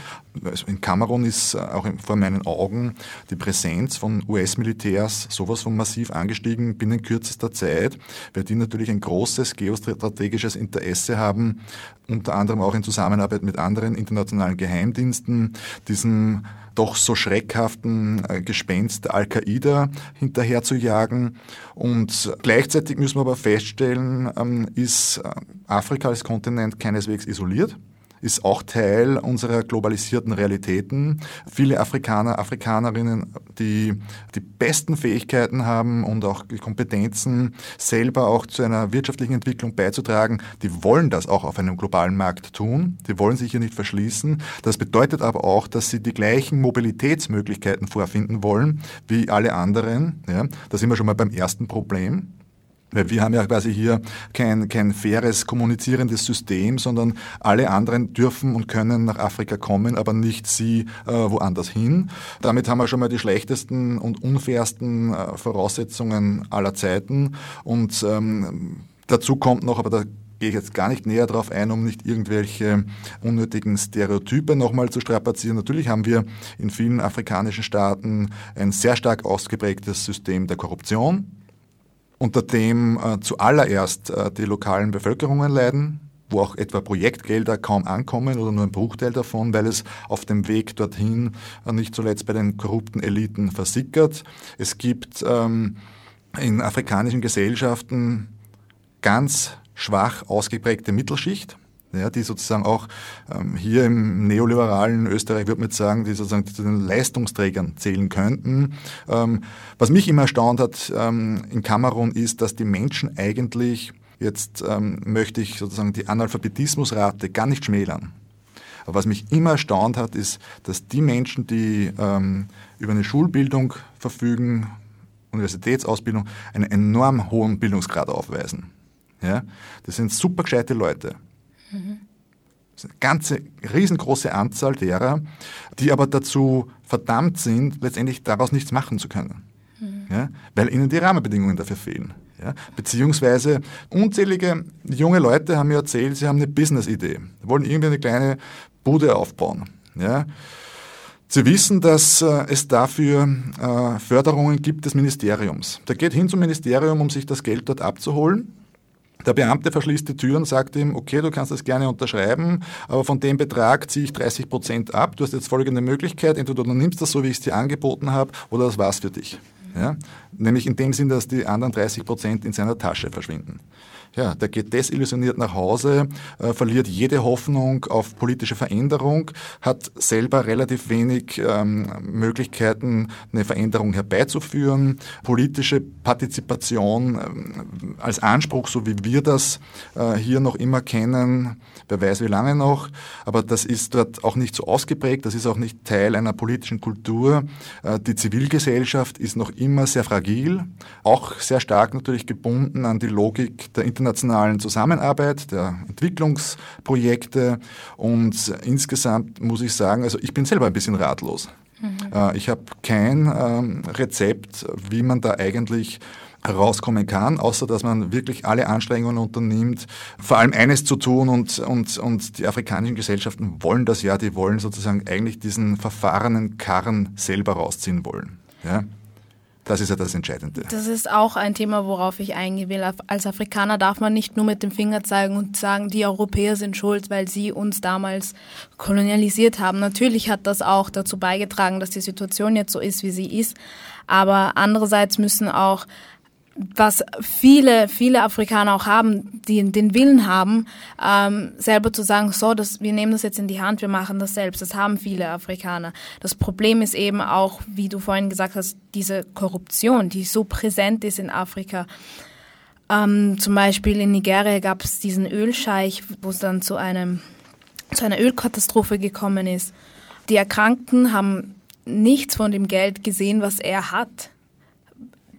Also in Kamerun ist äh, auch vor meinen Augen die Präsenz von US-Militärs sowas von massiv angestiegen binnen kürzester Zeit, weil die natürlich ein großes geostrategisches Interesse haben, unter anderem auch in Zusammenarbeit mit anderen internationalen Geheimdiensten, diesem doch so schreckhaften äh, Gespenst Al-Qaida hinterher zu jagen. Und gleichzeitig müssen wir aber feststellen, ähm, ist äh, Afrika als Kontinent keineswegs isoliert ist auch Teil unserer globalisierten Realitäten. Viele Afrikaner, Afrikanerinnen, die die besten Fähigkeiten haben und auch die Kompetenzen, selber auch zu einer wirtschaftlichen Entwicklung beizutragen, die wollen das auch auf einem globalen Markt tun. Die wollen sich hier nicht verschließen. Das bedeutet aber auch, dass sie die gleichen Mobilitätsmöglichkeiten vorfinden wollen wie alle anderen. Ja, da sind wir schon mal beim ersten Problem. Weil wir haben ja quasi hier kein, kein faires kommunizierendes System, sondern alle anderen dürfen und können nach Afrika kommen, aber nicht sie äh, woanders hin. Damit haben wir schon mal die schlechtesten und unfairsten äh, Voraussetzungen aller Zeiten. Und ähm, dazu kommt noch, aber da gehe ich jetzt gar nicht näher darauf ein, um nicht irgendwelche unnötigen Stereotype nochmal zu strapazieren. Natürlich haben wir in vielen afrikanischen Staaten ein sehr stark ausgeprägtes System der Korruption unter dem äh, zuallererst äh, die lokalen Bevölkerungen leiden. wo auch etwa Projektgelder kaum ankommen oder nur ein Bruchteil davon, weil es auf dem Weg dorthin nicht zuletzt bei den korrupten Eliten versickert. Es gibt ähm, in afrikanischen Gesellschaften ganz schwach ausgeprägte Mittelschicht ja, die sozusagen auch ähm, hier im neoliberalen Österreich, würde man sagen, die sozusagen zu den Leistungsträgern zählen könnten. Ähm, was mich immer erstaunt hat ähm, in Kamerun ist, dass die Menschen eigentlich, jetzt ähm, möchte ich sozusagen die Analphabetismusrate gar nicht schmälern. Aber was mich immer erstaunt hat, ist, dass die Menschen, die ähm, über eine Schulbildung verfügen, Universitätsausbildung, einen enorm hohen Bildungsgrad aufweisen. Ja? Das sind super gescheite Leute. Mhm. Das ist eine ganze riesengroße Anzahl derer, die aber dazu verdammt sind, letztendlich daraus nichts machen zu können. Mhm. Ja, weil ihnen die Rahmenbedingungen dafür fehlen. Ja, beziehungsweise unzählige junge Leute haben mir erzählt, sie haben eine Business-Idee, wollen irgendwie eine kleine Bude aufbauen. Ja. Sie wissen, dass äh, es dafür äh, Förderungen gibt des Ministeriums. Der geht hin zum Ministerium, um sich das Geld dort abzuholen. Der Beamte verschließt die Tür und sagt ihm, okay, du kannst das gerne unterschreiben, aber von dem Betrag ziehe ich 30 Prozent ab. Du hast jetzt folgende Möglichkeit, entweder du nimmst das so, wie ich es dir angeboten habe, oder das war's für dich. Ja? Nämlich in dem Sinn, dass die anderen 30 Prozent in seiner Tasche verschwinden. Ja, der geht desillusioniert nach Hause, äh, verliert jede Hoffnung auf politische Veränderung, hat selber relativ wenig ähm, Möglichkeiten, eine Veränderung herbeizuführen. Politische Partizipation ähm, als Anspruch, so wie wir das äh, hier noch immer kennen, wer weiß wie lange noch, aber das ist dort auch nicht so ausgeprägt, das ist auch nicht Teil einer politischen Kultur. Äh, die Zivilgesellschaft ist noch immer sehr fragil, auch sehr stark natürlich gebunden an die Logik der internationalen Zusammenarbeit, der Entwicklungsprojekte und insgesamt muss ich sagen, also ich bin selber ein bisschen ratlos. Mhm. Äh, ich habe kein ähm, Rezept, wie man da eigentlich herauskommen kann, außer dass man wirklich alle Anstrengungen unternimmt, vor allem eines zu tun und, und, und die afrikanischen Gesellschaften wollen das ja, die wollen sozusagen eigentlich diesen verfahrenen Karren selber rausziehen wollen. Ja? Das ist ja das Entscheidende. Das ist auch ein Thema, worauf ich eingehen will. Als Afrikaner darf man nicht nur mit dem Finger zeigen und sagen, die Europäer sind schuld, weil sie uns damals kolonialisiert haben. Natürlich hat das auch dazu beigetragen, dass die Situation jetzt so ist, wie sie ist. Aber andererseits müssen auch was viele, viele Afrikaner auch haben, die den Willen haben, ähm, selber zu sagen, so, das, wir nehmen das jetzt in die Hand, wir machen das selbst. Das haben viele Afrikaner. Das Problem ist eben auch, wie du vorhin gesagt hast, diese Korruption, die so präsent ist in Afrika. Ähm, zum Beispiel in Nigeria gab es diesen Ölscheich, wo es dann zu einem zu einer Ölkatastrophe gekommen ist. Die Erkrankten haben nichts von dem Geld gesehen, was er hat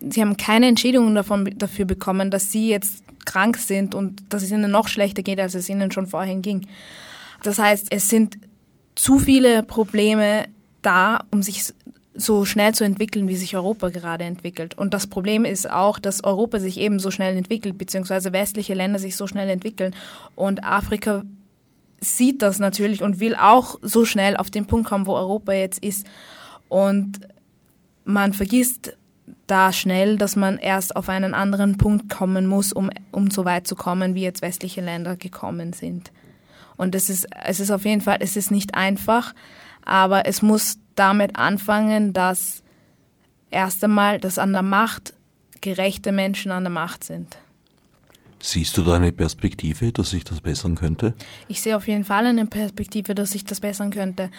sie haben keine Entschädigung davon, dafür bekommen, dass sie jetzt krank sind und dass es ihnen noch schlechter geht, als es ihnen schon vorhin ging. Das heißt, es sind zu viele Probleme da, um sich so schnell zu entwickeln, wie sich Europa gerade entwickelt. Und das Problem ist auch, dass Europa sich eben so schnell entwickelt, beziehungsweise westliche Länder sich so schnell entwickeln. Und Afrika sieht das natürlich und will auch so schnell auf den Punkt kommen, wo Europa jetzt ist. Und man vergisst da schnell, dass man erst auf einen anderen Punkt kommen muss, um, um so weit zu kommen, wie jetzt westliche Länder gekommen sind. Und es ist, es ist auf jeden Fall, es ist nicht einfach, aber es muss damit anfangen, dass erst einmal, dass an der Macht gerechte Menschen an der Macht sind. Siehst du da eine Perspektive, dass sich das bessern könnte? Ich sehe auf jeden Fall eine Perspektive, dass sich das bessern könnte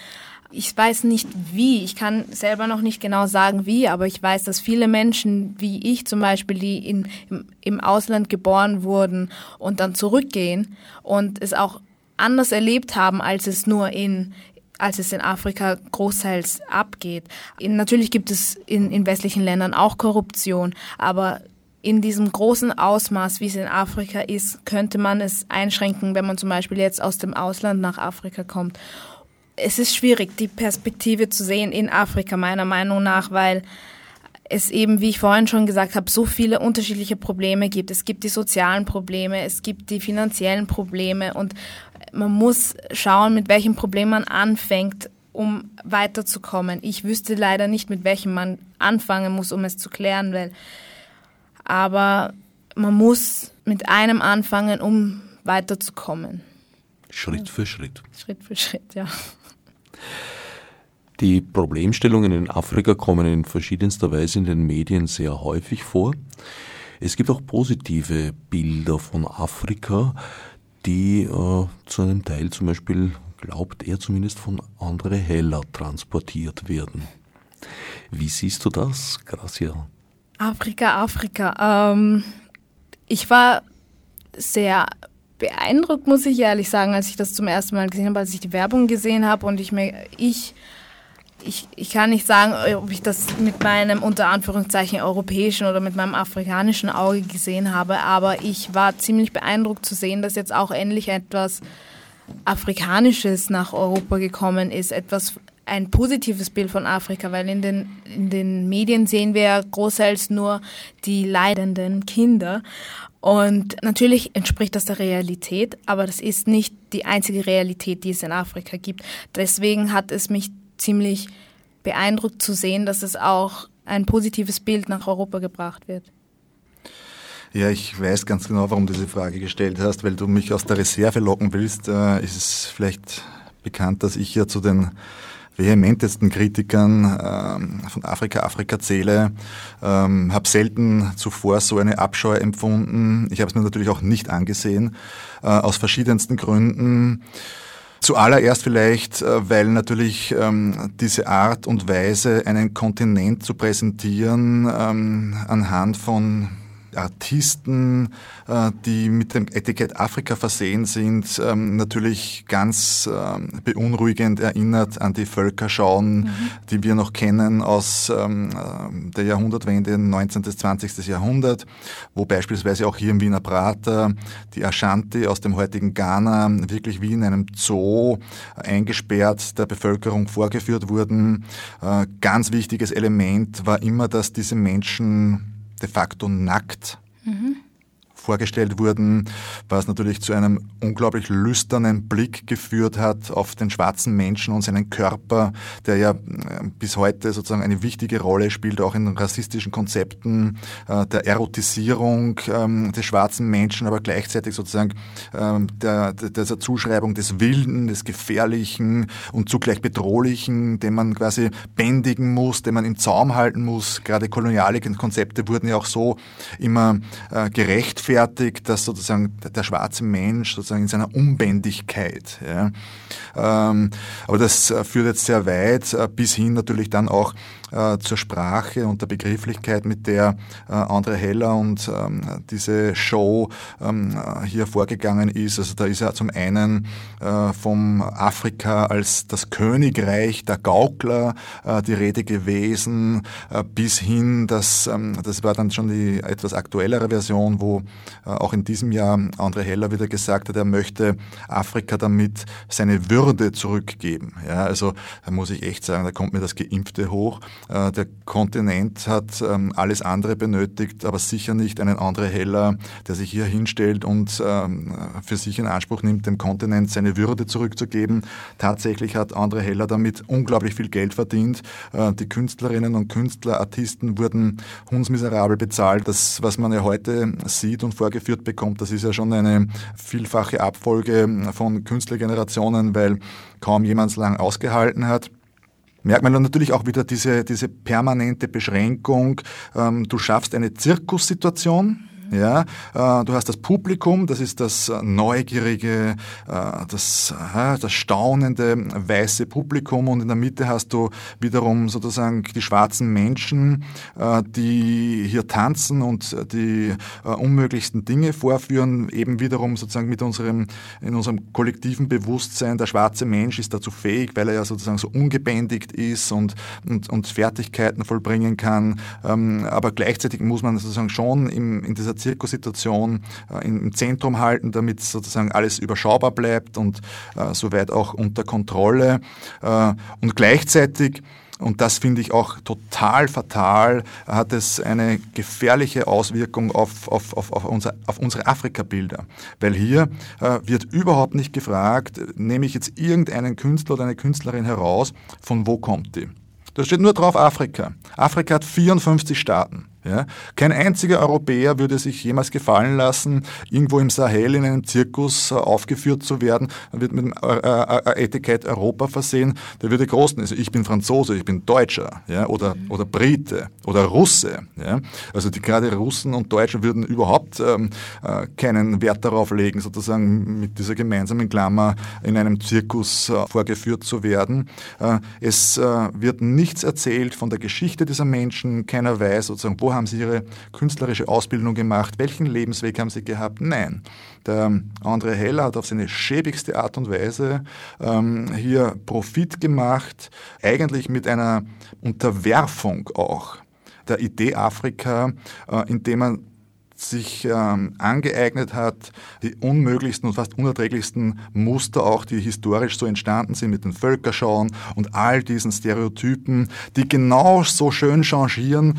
ich weiß nicht wie, ich kann selber noch nicht genau sagen wie, aber ich weiß, dass viele Menschen wie ich zum Beispiel, die in, im, im Ausland geboren wurden und dann zurückgehen und es auch anders erlebt haben, als es nur in, als es in Afrika großteils abgeht. Natürlich gibt es in, in westlichen Ländern auch Korruption, aber in diesem großen Ausmaß, wie es in Afrika ist, könnte man es einschränken, wenn man zum Beispiel jetzt aus dem Ausland nach Afrika kommt es ist schwierig, die Perspektive zu sehen in Afrika, meiner Meinung nach, weil es eben, wie ich vorhin schon gesagt habe, so viele unterschiedliche Probleme gibt. Es gibt die sozialen Probleme, es gibt die finanziellen Probleme und man muss schauen, mit welchem Problem man anfängt, um weiterzukommen. Ich wüsste leider nicht, mit welchem man anfangen muss, um es zu klären, weil aber man muss mit einem anfangen, um weiterzukommen. Schritt für Schritt. Schritt für Schritt, ja. Die Problemstellungen in Afrika kommen in verschiedenster Weise in den Medien sehr häufig vor. Es gibt auch positive Bilder von Afrika, die äh, zu einem Teil zum Beispiel, glaubt er zumindest, von Andre Heller transportiert werden. Wie siehst du das, Gracia? Afrika, Afrika. Ähm, ich war sehr beeindruckt, muss ich ehrlich sagen, als ich das zum ersten Mal gesehen habe, als ich die Werbung gesehen habe und ich mir, ich, ich, ich kann nicht sagen, ob ich das mit meinem unter Anführungszeichen europäischen oder mit meinem afrikanischen Auge gesehen habe, aber ich war ziemlich beeindruckt zu sehen, dass jetzt auch endlich etwas Afrikanisches nach Europa gekommen ist, etwas ein positives Bild von Afrika, weil in den, in den Medien sehen wir ja großteils nur die leidenden Kinder. Und natürlich entspricht das der Realität, aber das ist nicht die einzige Realität, die es in Afrika gibt. Deswegen hat es mich ziemlich beeindruckt zu sehen, dass es auch ein positives Bild nach Europa gebracht wird. Ja, ich weiß ganz genau, warum du diese Frage gestellt hast, weil du mich aus der Reserve locken willst. Äh, ist es vielleicht bekannt, dass ich ja zu den vehementesten Kritikern ähm, von Afrika Afrika zähle. Ähm, habe selten zuvor so eine Abscheu empfunden. Ich habe es mir natürlich auch nicht angesehen, äh, aus verschiedensten Gründen. Zuallererst vielleicht, äh, weil natürlich ähm, diese Art und Weise, einen Kontinent zu präsentieren, ähm, anhand von Artisten, äh, die mit dem Etikett Afrika versehen sind, ähm, natürlich ganz ähm, beunruhigend erinnert an die Völkerschauen, mhm. die wir noch kennen aus ähm, äh, der Jahrhundertwende 19. bis 20. Jahrhundert, wo beispielsweise auch hier im Wiener Prater die Ashanti aus dem heutigen Ghana wirklich wie in einem Zoo eingesperrt der Bevölkerung vorgeführt wurden. Äh, ganz wichtiges Element war immer, dass diese Menschen de facto nackt. Mhm vorgestellt wurden, was natürlich zu einem unglaublich lüsternen Blick geführt hat auf den schwarzen Menschen und seinen Körper, der ja äh, bis heute sozusagen eine wichtige Rolle spielt, auch in rassistischen Konzepten äh, der Erotisierung ähm, des schwarzen Menschen, aber gleichzeitig sozusagen ähm, der, dieser Zuschreibung des Wilden, des Gefährlichen und zugleich Bedrohlichen, den man quasi bändigen muss, den man im Zaum halten muss. Gerade koloniale Konzepte wurden ja auch so immer äh, gerechtfertigt gerechtfertigt, dass sozusagen der schwarze Mensch sozusagen in seiner Unbändigkeit, ja, ähm, aber das äh, führt jetzt sehr weit, äh, bis hin natürlich dann auch äh, zur Sprache und der Begrifflichkeit, mit der äh, Andre Heller und ähm, diese Show ähm, hier vorgegangen ist. Also da ist ja zum einen äh, vom Afrika als das Königreich der Gaukler äh, die Rede gewesen, äh, bis hin, dass, ähm, das war dann schon die etwas aktuellere Version, wo äh, auch in diesem Jahr Andre Heller wieder gesagt hat, er möchte Afrika damit seine Würde zurückgeben. Ja, also da muss ich echt sagen, da kommt mir das Geimpfte hoch. Äh, der Kontinent hat ähm, alles andere benötigt, aber sicher nicht einen Andre Heller, der sich hier hinstellt und ähm, für sich in Anspruch nimmt, dem Kontinent seine Würde zurückzugeben. Tatsächlich hat Andre Heller damit unglaublich viel Geld verdient. Äh, die Künstlerinnen und Künstler, Artisten wurden hundsmiserabel bezahlt. Das, was man ja heute sieht und vorgeführt bekommt, das ist ja schon eine vielfache Abfolge von Künstlergenerationen, weil kaum jemand es lang ausgehalten hat merkt man dann natürlich auch wieder diese, diese permanente Beschränkung. Ähm, du schaffst eine Zirkussituation, ja, äh, du hast das Publikum, das ist das neugierige, äh, das, äh, das staunende weiße Publikum und in der Mitte hast du wiederum sozusagen die schwarzen Menschen, die hier tanzen und die unmöglichsten Dinge vorführen, eben wiederum sozusagen mit unserem, in unserem kollektiven Bewusstsein, der schwarze Mensch ist dazu fähig, weil er ja sozusagen so ungebändigt ist und, und, und Fertigkeiten vollbringen kann. Ähm, aber gleichzeitig muss man sozusagen schon in, in dieser Zirkussituation äh, im Zentrum halten, damit sozusagen alles überschaubar bleibt und äh, soweit auch unter Kontrolle. Äh, und gleichzeitig und das finde ich auch total fatal, hat es eine gefährliche Auswirkung auf, auf, auf, auf, unser, auf unsere Afrika-Bilder. Weil hier äh, wird überhaupt nicht gefragt, nehme ich jetzt irgendeinen Künstler oder eine Künstlerin heraus, von wo kommt die? Da steht nur drauf Afrika. Afrika hat 54 Staaten. Ja? Kein einziger Europäer würde sich jemals gefallen lassen, irgendwo im Sahel in einem Zirkus äh, aufgeführt zu werden, wird mit dem äh, äh, Etikett Europa versehen, der würde großen, also ich bin Franzose, ich bin Deutscher, ja? oder, mhm. oder Brite oder Russe. Ja? Also die gerade Russen und Deutsche würden überhaupt ähm, äh, keinen Wert darauf legen, sozusagen mit dieser gemeinsamen Klammer in einem Zirkus äh, vorgeführt zu werden. Äh, es wird nichts erzählt von der Geschichte dieser Menschen, keiner weiß sozusagen, wo haben sie ihre künstlerische Ausbildung gemacht, welchen Lebensweg haben sie gehabt? Nein. Der André Heller hat auf seine schäbigste Art und Weise ähm, hier Profit gemacht, eigentlich mit einer Unterwerfung auch der Idee Afrika, äh, indem man sich ähm, angeeignet hat, die unmöglichsten und fast unerträglichsten Muster auch, die historisch so entstanden sind mit den Völkerschauen und all diesen Stereotypen, die genau so schön changieren,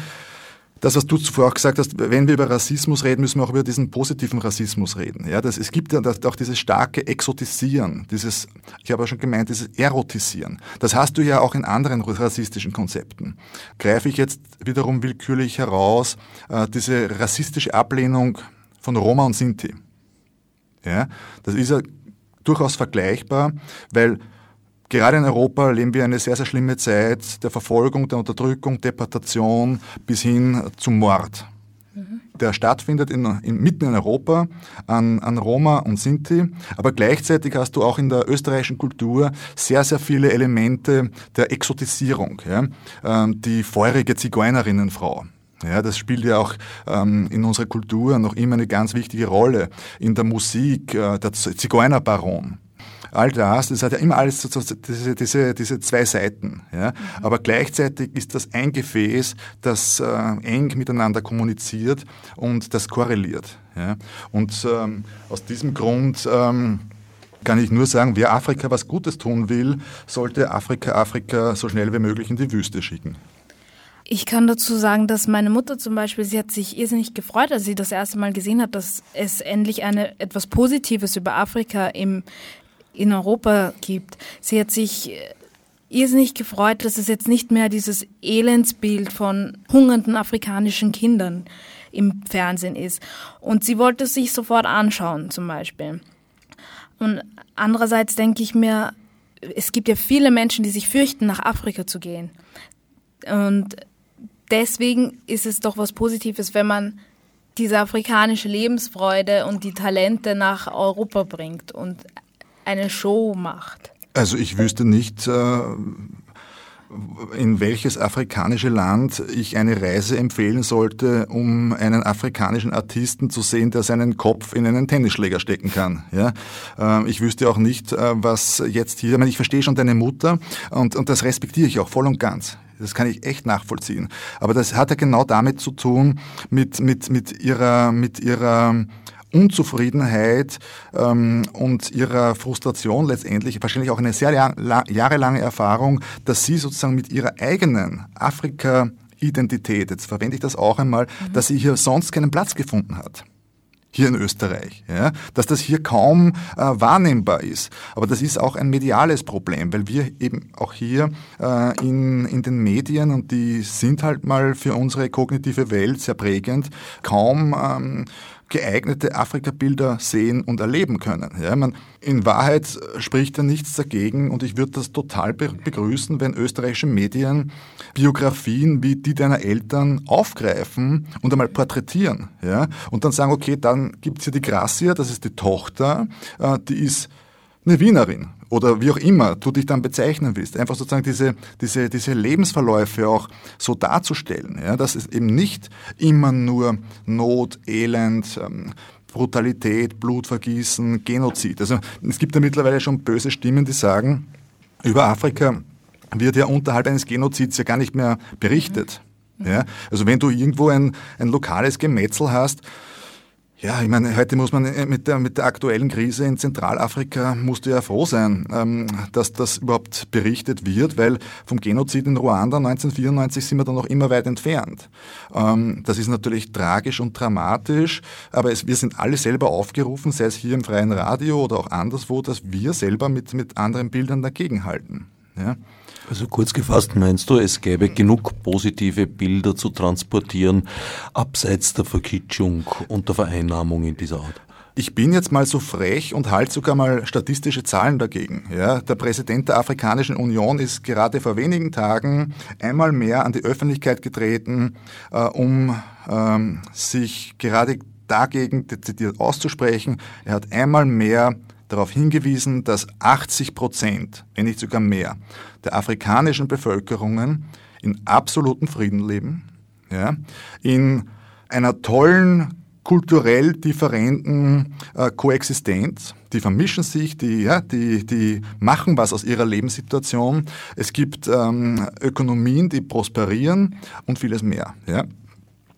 das, was du zuvor auch gesagt hast, wenn wir über Rassismus reden, müssen wir auch über diesen positiven Rassismus reden. Ja, das, es gibt ja auch dieses starke Exotisieren, dieses, ich habe ja schon gemeint, dieses Erotisieren. Das hast du ja auch in anderen rassistischen Konzepten. Greife ich jetzt wiederum willkürlich heraus, äh, diese rassistische Ablehnung von Roma und Sinti. Ja, das ist ja durchaus vergleichbar, weil Gerade in Europa erleben wir eine sehr, sehr schlimme Zeit der Verfolgung, der Unterdrückung, Deportation bis hin zum Mord. Der stattfindet in, in, mitten in Europa an, an Roma und Sinti, aber gleichzeitig hast du auch in der österreichischen Kultur sehr, sehr viele Elemente der Exotisierung. Ja? Ähm, die feurige Zigeunerinnenfrau, ja, das spielt ja auch ähm, in unserer Kultur noch immer eine ganz wichtige Rolle. In der Musik, äh, der Zigeunerbaron all das, das hat ja immer alles diese, diese, diese zwei Seiten. Ja? Mhm. Aber gleichzeitig ist das ein Gefäß, das äh, eng miteinander kommuniziert und das korreliert. Ja? Und ähm, aus diesem Grund ähm, kann ich nur sagen, wer Afrika was Gutes tun will, sollte Afrika Afrika so schnell wie möglich in die Wüste schicken. Ich kann dazu sagen, dass meine Mutter zum Beispiel, sie hat sich irrsinnig gefreut, als sie das erste Mal gesehen hat, dass es endlich eine, etwas Positives über Afrika im in Europa gibt. Sie hat sich äh, irrsinnig gefreut, dass es jetzt nicht mehr dieses Elendsbild von hungernden afrikanischen Kindern im Fernsehen ist. Und sie wollte es sich sofort anschauen, zum Beispiel. Und andererseits denke ich mir, es gibt ja viele Menschen, die sich fürchten, nach Afrika zu gehen. Und deswegen ist es doch was Positives, wenn man diese afrikanische Lebensfreude und die Talente nach Europa bringt und eine Show macht? Also ich wüsste nicht, äh, in welches afrikanische Land ich eine Reise empfehlen sollte, um einen afrikanischen Artisten zu sehen, der seinen Kopf in einen Tennisschläger stecken kann. Ja? Ähm, ich wüsste auch nicht, äh, was jetzt hier, ich, meine, ich verstehe schon deine Mutter und, und das respektiere ich auch voll und ganz. Das kann ich echt nachvollziehen. Aber das hat ja genau damit zu tun, mit, mit, mit ihrer, mit ihrer Unzufriedenheit ähm, und ihrer Frustration letztendlich, wahrscheinlich auch eine sehr jahrelange Erfahrung, dass sie sozusagen mit ihrer eigenen Afrika Identität, jetzt verwende ich das auch einmal, mhm. dass sie hier sonst keinen Platz gefunden hat hier in Österreich, ja, dass das hier kaum äh, wahrnehmbar ist. Aber das ist auch ein mediales Problem, weil wir eben auch hier äh, in, in den Medien, und die sind halt mal für unsere kognitive Welt sehr prägend, kaum ähm, geeignete Afrika-Bilder sehen und erleben können. Ja, man, in Wahrheit spricht ja nichts dagegen und ich würde das total begrüßen, wenn österreichische Medien Biografien wie die deiner Eltern aufgreifen und einmal porträtieren. Ja, und dann sagen, okay, dann gibt es hier die Gracia, das ist die Tochter, äh, die ist eine Wienerin oder wie auch immer du dich dann bezeichnen willst. Einfach sozusagen diese, diese, diese Lebensverläufe auch so darzustellen, ja, dass es eben nicht immer nur Not, Elend, ähm, Brutalität, Blutvergießen, Genozid. Also es gibt ja mittlerweile schon böse Stimmen, die sagen, über Afrika wird ja unterhalb eines Genozids ja gar nicht mehr berichtet. Ja? Also wenn du irgendwo ein, ein lokales Gemetzel hast, ja, ich meine, heute muss man äh, mit der, mit der aktuellen Krise in Zentralafrika musst du ja froh sein, ähm, dass das überhaupt berichtet wird, weil vom Genozid in Ruanda 1994 sind wir dann noch immer weit entfernt. Ähm, das ist natürlich tragisch und dramatisch, aber es, wir sind alle selber aufgerufen, sei es hier im freien Radio oder auch anderswo, dass wir selber mit, mit anderen Bildern dagegenhalten. Ja. Also kurz gefasst meinst du, es gäbe genug positive Bilder zu transportieren, abseits der Verkitschung und der Vereinnahmung in dieser Art? Ich bin jetzt mal so frech und halte sogar mal statistische Zahlen dagegen. Ja, der Präsident der Afrikanischen Union ist gerade vor wenigen Tagen einmal mehr an die Öffentlichkeit getreten, äh, um ähm, sich gerade dagegen dezidiert auszusprechen. Er hat einmal mehr darauf hingewiesen, dass 80 Prozent, wenn nicht sogar mehr, der afrikanischen Bevölkerungen in absolutem Frieden leben, ja, in einer tollen kulturell differenten äh, Koexistenz. Die vermischen sich, die, ja, die, die machen was aus ihrer Lebenssituation. Es gibt ähm, Ökonomien, die prosperieren und vieles mehr. Ja.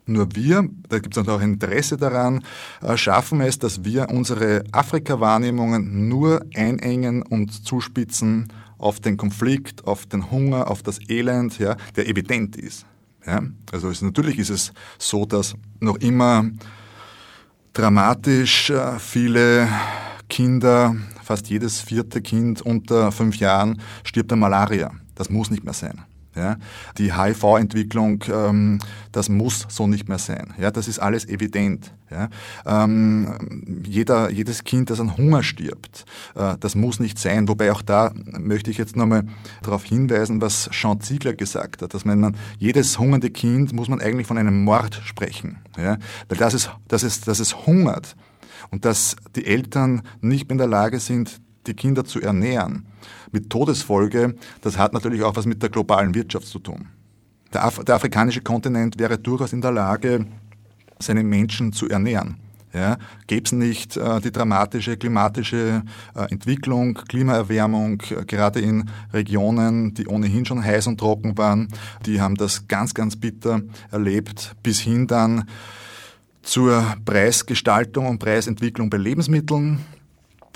Nur wir, da gibt es auch ein Interesse daran, äh, schaffen es, dass wir unsere Afrika-Wahrnehmungen nur einengen und zuspitzen auf den Konflikt, auf den Hunger, auf das Elend, ja, der evident ist. Ja. Also es, natürlich ist es so, dass noch immer dramatisch. Äh, viele Kinder, fast jedes vierte Kind unter fünf Jahren stirbt an Malaria. Das muss nicht mehr sein. Ja, die HIV-Entwicklung, ähm, das muss so nicht mehr sein. Ja, das ist alles evident. Ja, ähm, jeder, jedes Kind, das an Hunger stirbt, äh, das muss nicht sein. Wobei auch da möchte ich jetzt nochmal darauf hinweisen, was Jean Ziegler gesagt hat, dass man jedes hungernde Kind muss man eigentlich von einem Mord sprechen. Ja, weil das ist, dass es, dass es hungert und dass die Eltern nicht mehr in der Lage sind, die Kinder zu ernähren mit Todesfolge, das hat natürlich auch was mit der globalen Wirtschaft zu tun. Der, Af der afrikanische Kontinent wäre durchaus in der Lage, seine Menschen zu ernähren. Ja, Gäbe es nicht äh, die dramatische klimatische äh, Entwicklung, Klimaerwärmung, äh, gerade in Regionen, die ohnehin schon heiß und trocken waren, die haben das ganz, ganz bitter erlebt, bis hin dann zur Preisgestaltung und Preisentwicklung bei Lebensmitteln.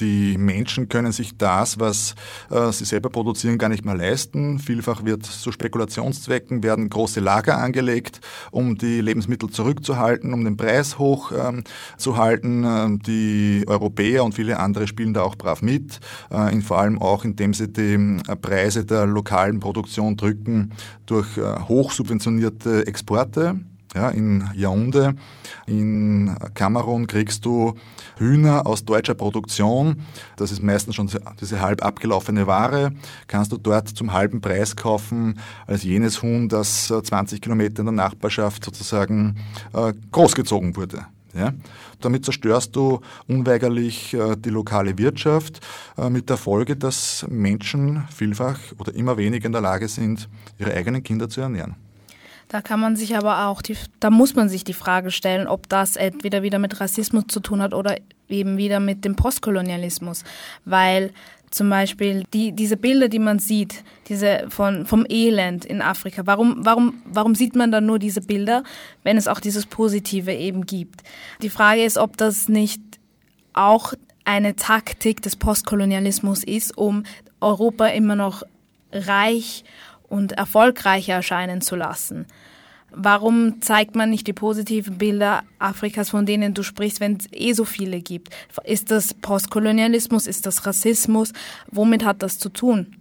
Die Menschen können sich das, was äh, sie selber produzieren, gar nicht mehr leisten. Vielfach wird zu Spekulationszwecken werden große Lager angelegt, um die Lebensmittel zurückzuhalten, um den Preis hoch ähm, zu halten. Ähm, die Europäer und viele andere spielen da auch brav mit, äh, in, vor allem auch indem sie die äh, Preise der lokalen Produktion drücken durch äh, hochsubventionierte Exporte. Ja, in Yaounde, in Kamerun kriegst du Hühner aus deutscher Produktion. Das ist meistens schon diese halb abgelaufene Ware. Kannst du dort zum halben Preis kaufen als jenes Huhn, das 20 äh, Kilometer in der Nachbarschaft sozusagen äh, großgezogen wurde. Ja? Damit zerstörst du unweigerlich äh, die lokale Wirtschaft mit der Folge, dass Menschen vielfach oder immer weniger in der Lage sind, ihre eigenen Kinder zu ernähren. Da kann man sich aber auch, die, da muss man sich die Frage stellen, ob das entweder wieder mit Rassismus zu tun hat oder eben wieder mit dem Postkolonialismus. Weil zum Beispiel die, diese Bilder, die man sieht, diese von, vom Elend in Afrika, warum, warum, warum sieht man dann nur diese Bilder, wenn es auch dieses Positive eben gibt? Die Frage ist, ob das nicht auch eine Taktik des Postkolonialismus ist, um Europa immer noch reich und erfolgreicher erscheinen zu lassen. Warum zeigt man nicht die positiven Bilder Afrikas, von denen du sprichst, wenn es eh so viele gibt? Ist das Postkolonialismus? Ist das Rassismus? Womit hat das zu tun?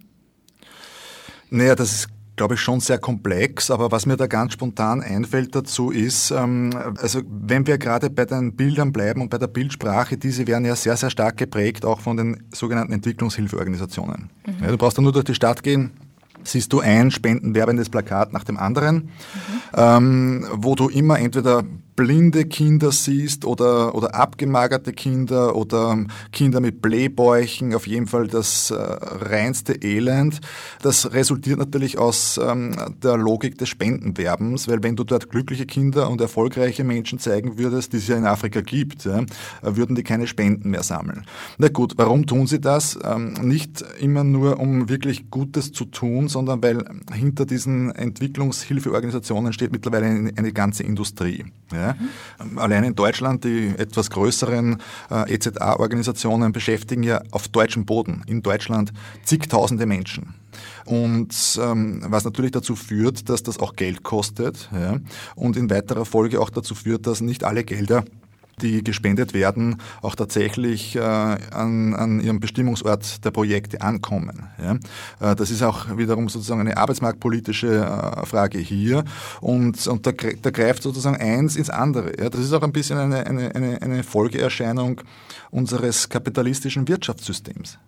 Naja, das ist glaube ich, schon sehr komplex, aber was mir da ganz spontan einfällt dazu ist, ähm, also wenn wir gerade bei den Bildern bleiben und bei der Bildsprache, diese werden ja sehr, sehr stark geprägt, auch von den sogenannten Entwicklungshilfeorganisationen. Mhm. Ja, du brauchst da nur durch die Stadt gehen, siehst du ein spendenwerbendes Plakat nach dem anderen, mhm. ähm, wo du immer entweder blinde Kinder siehst oder, oder abgemagerte Kinder oder Kinder mit Blähbäuchen, auf jeden Fall das äh, reinste Elend. Das resultiert natürlich aus ähm, der Logik des Spendenwerbens, weil wenn du dort glückliche Kinder und erfolgreiche Menschen zeigen würdest, die es ja in Afrika gibt, ja, würden die keine Spenden mehr sammeln. Na gut, warum tun sie das? Ähm, nicht immer nur, um wirklich Gutes zu tun, sondern weil hinter diesen Entwicklungshilfeorganisationen steht mittlerweile eine, ganze Industrie. Ja. Mhm. Allein in Deutschland, die etwas größeren äh, EZA-Organisationen beschäftigen ja auf deutschem Boden, in Deutschland, zigtausende Menschen. Und ähm, was natürlich dazu führt, dass das auch Geld kostet ja, und in weiterer Folge auch dazu führt, dass nicht alle Gelder die gespendet werden, auch tatsächlich äh, an, an ihrem Bestimmungsort der Projekte ankommen. Ja? Äh, das ist auch wiederum sozusagen eine arbeitsmarktpolitische äh, Frage hier und, und da, da greift sozusagen eins ins andere. Ja? Das ist auch ein bisschen eine, eine, eine, eine Folgeerscheinung unseres kapitalistischen Wirtschaftssystems.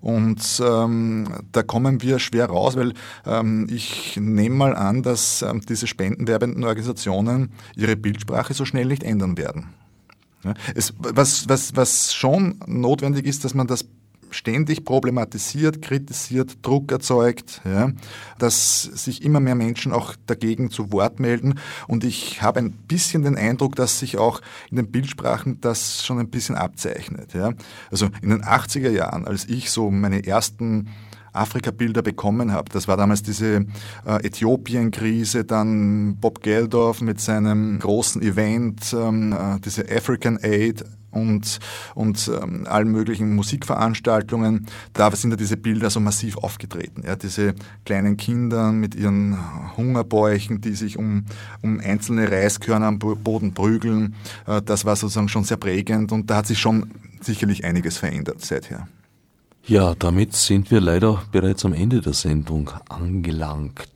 Und ähm, da kommen wir schwer raus, weil ähm, ich nehme mal an, dass ähm, diese spendenwerbenden Organisationen ihre Bildsprache so schnell nicht ändern werden. Ja, es, was, was, was schon notwendig ist, dass man das ständig problematisiert, kritisiert, Druck erzeugt, ja, dass sich immer mehr Menschen auch dagegen zu Wort melden. Und ich habe ein bisschen den Eindruck, dass sich auch in den Bildsprachen das schon ein bisschen abzeichnet. Ja. Also in den 80er Jahren, als ich so meine ersten Afrika-Bilder bekommen habe. Das war damals diese äh, Äthiopien-Krise, dann Bob Geldorf mit seinem großen Event, ähm, äh, diese African Aid und, und ähm, allen möglichen Musikveranstaltungen. Da sind ja diese Bilder so massiv aufgetreten. Ja, diese kleinen Kinder mit ihren Hungerbäuchen, die sich um, um einzelne Reiskörner am Boden prügeln. Äh, das war sozusagen schon sehr prägend und da hat sich schon sicherlich einiges verändert seither. Ja, damit sind wir leider bereits am Ende der Sendung angelangt.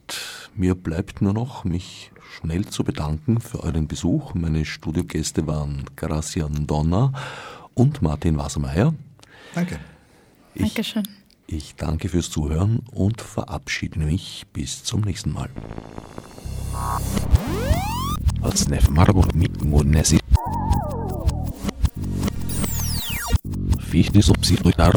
Mir bleibt nur noch, mich schnell zu bedanken für euren Besuch. Meine Studiogäste waren Gracian Donner und Martin Wassermeier. Danke. Ich, Dankeschön. Ich danke fürs Zuhören und verabschiede mich bis zum nächsten Mal. Fichte subsidiar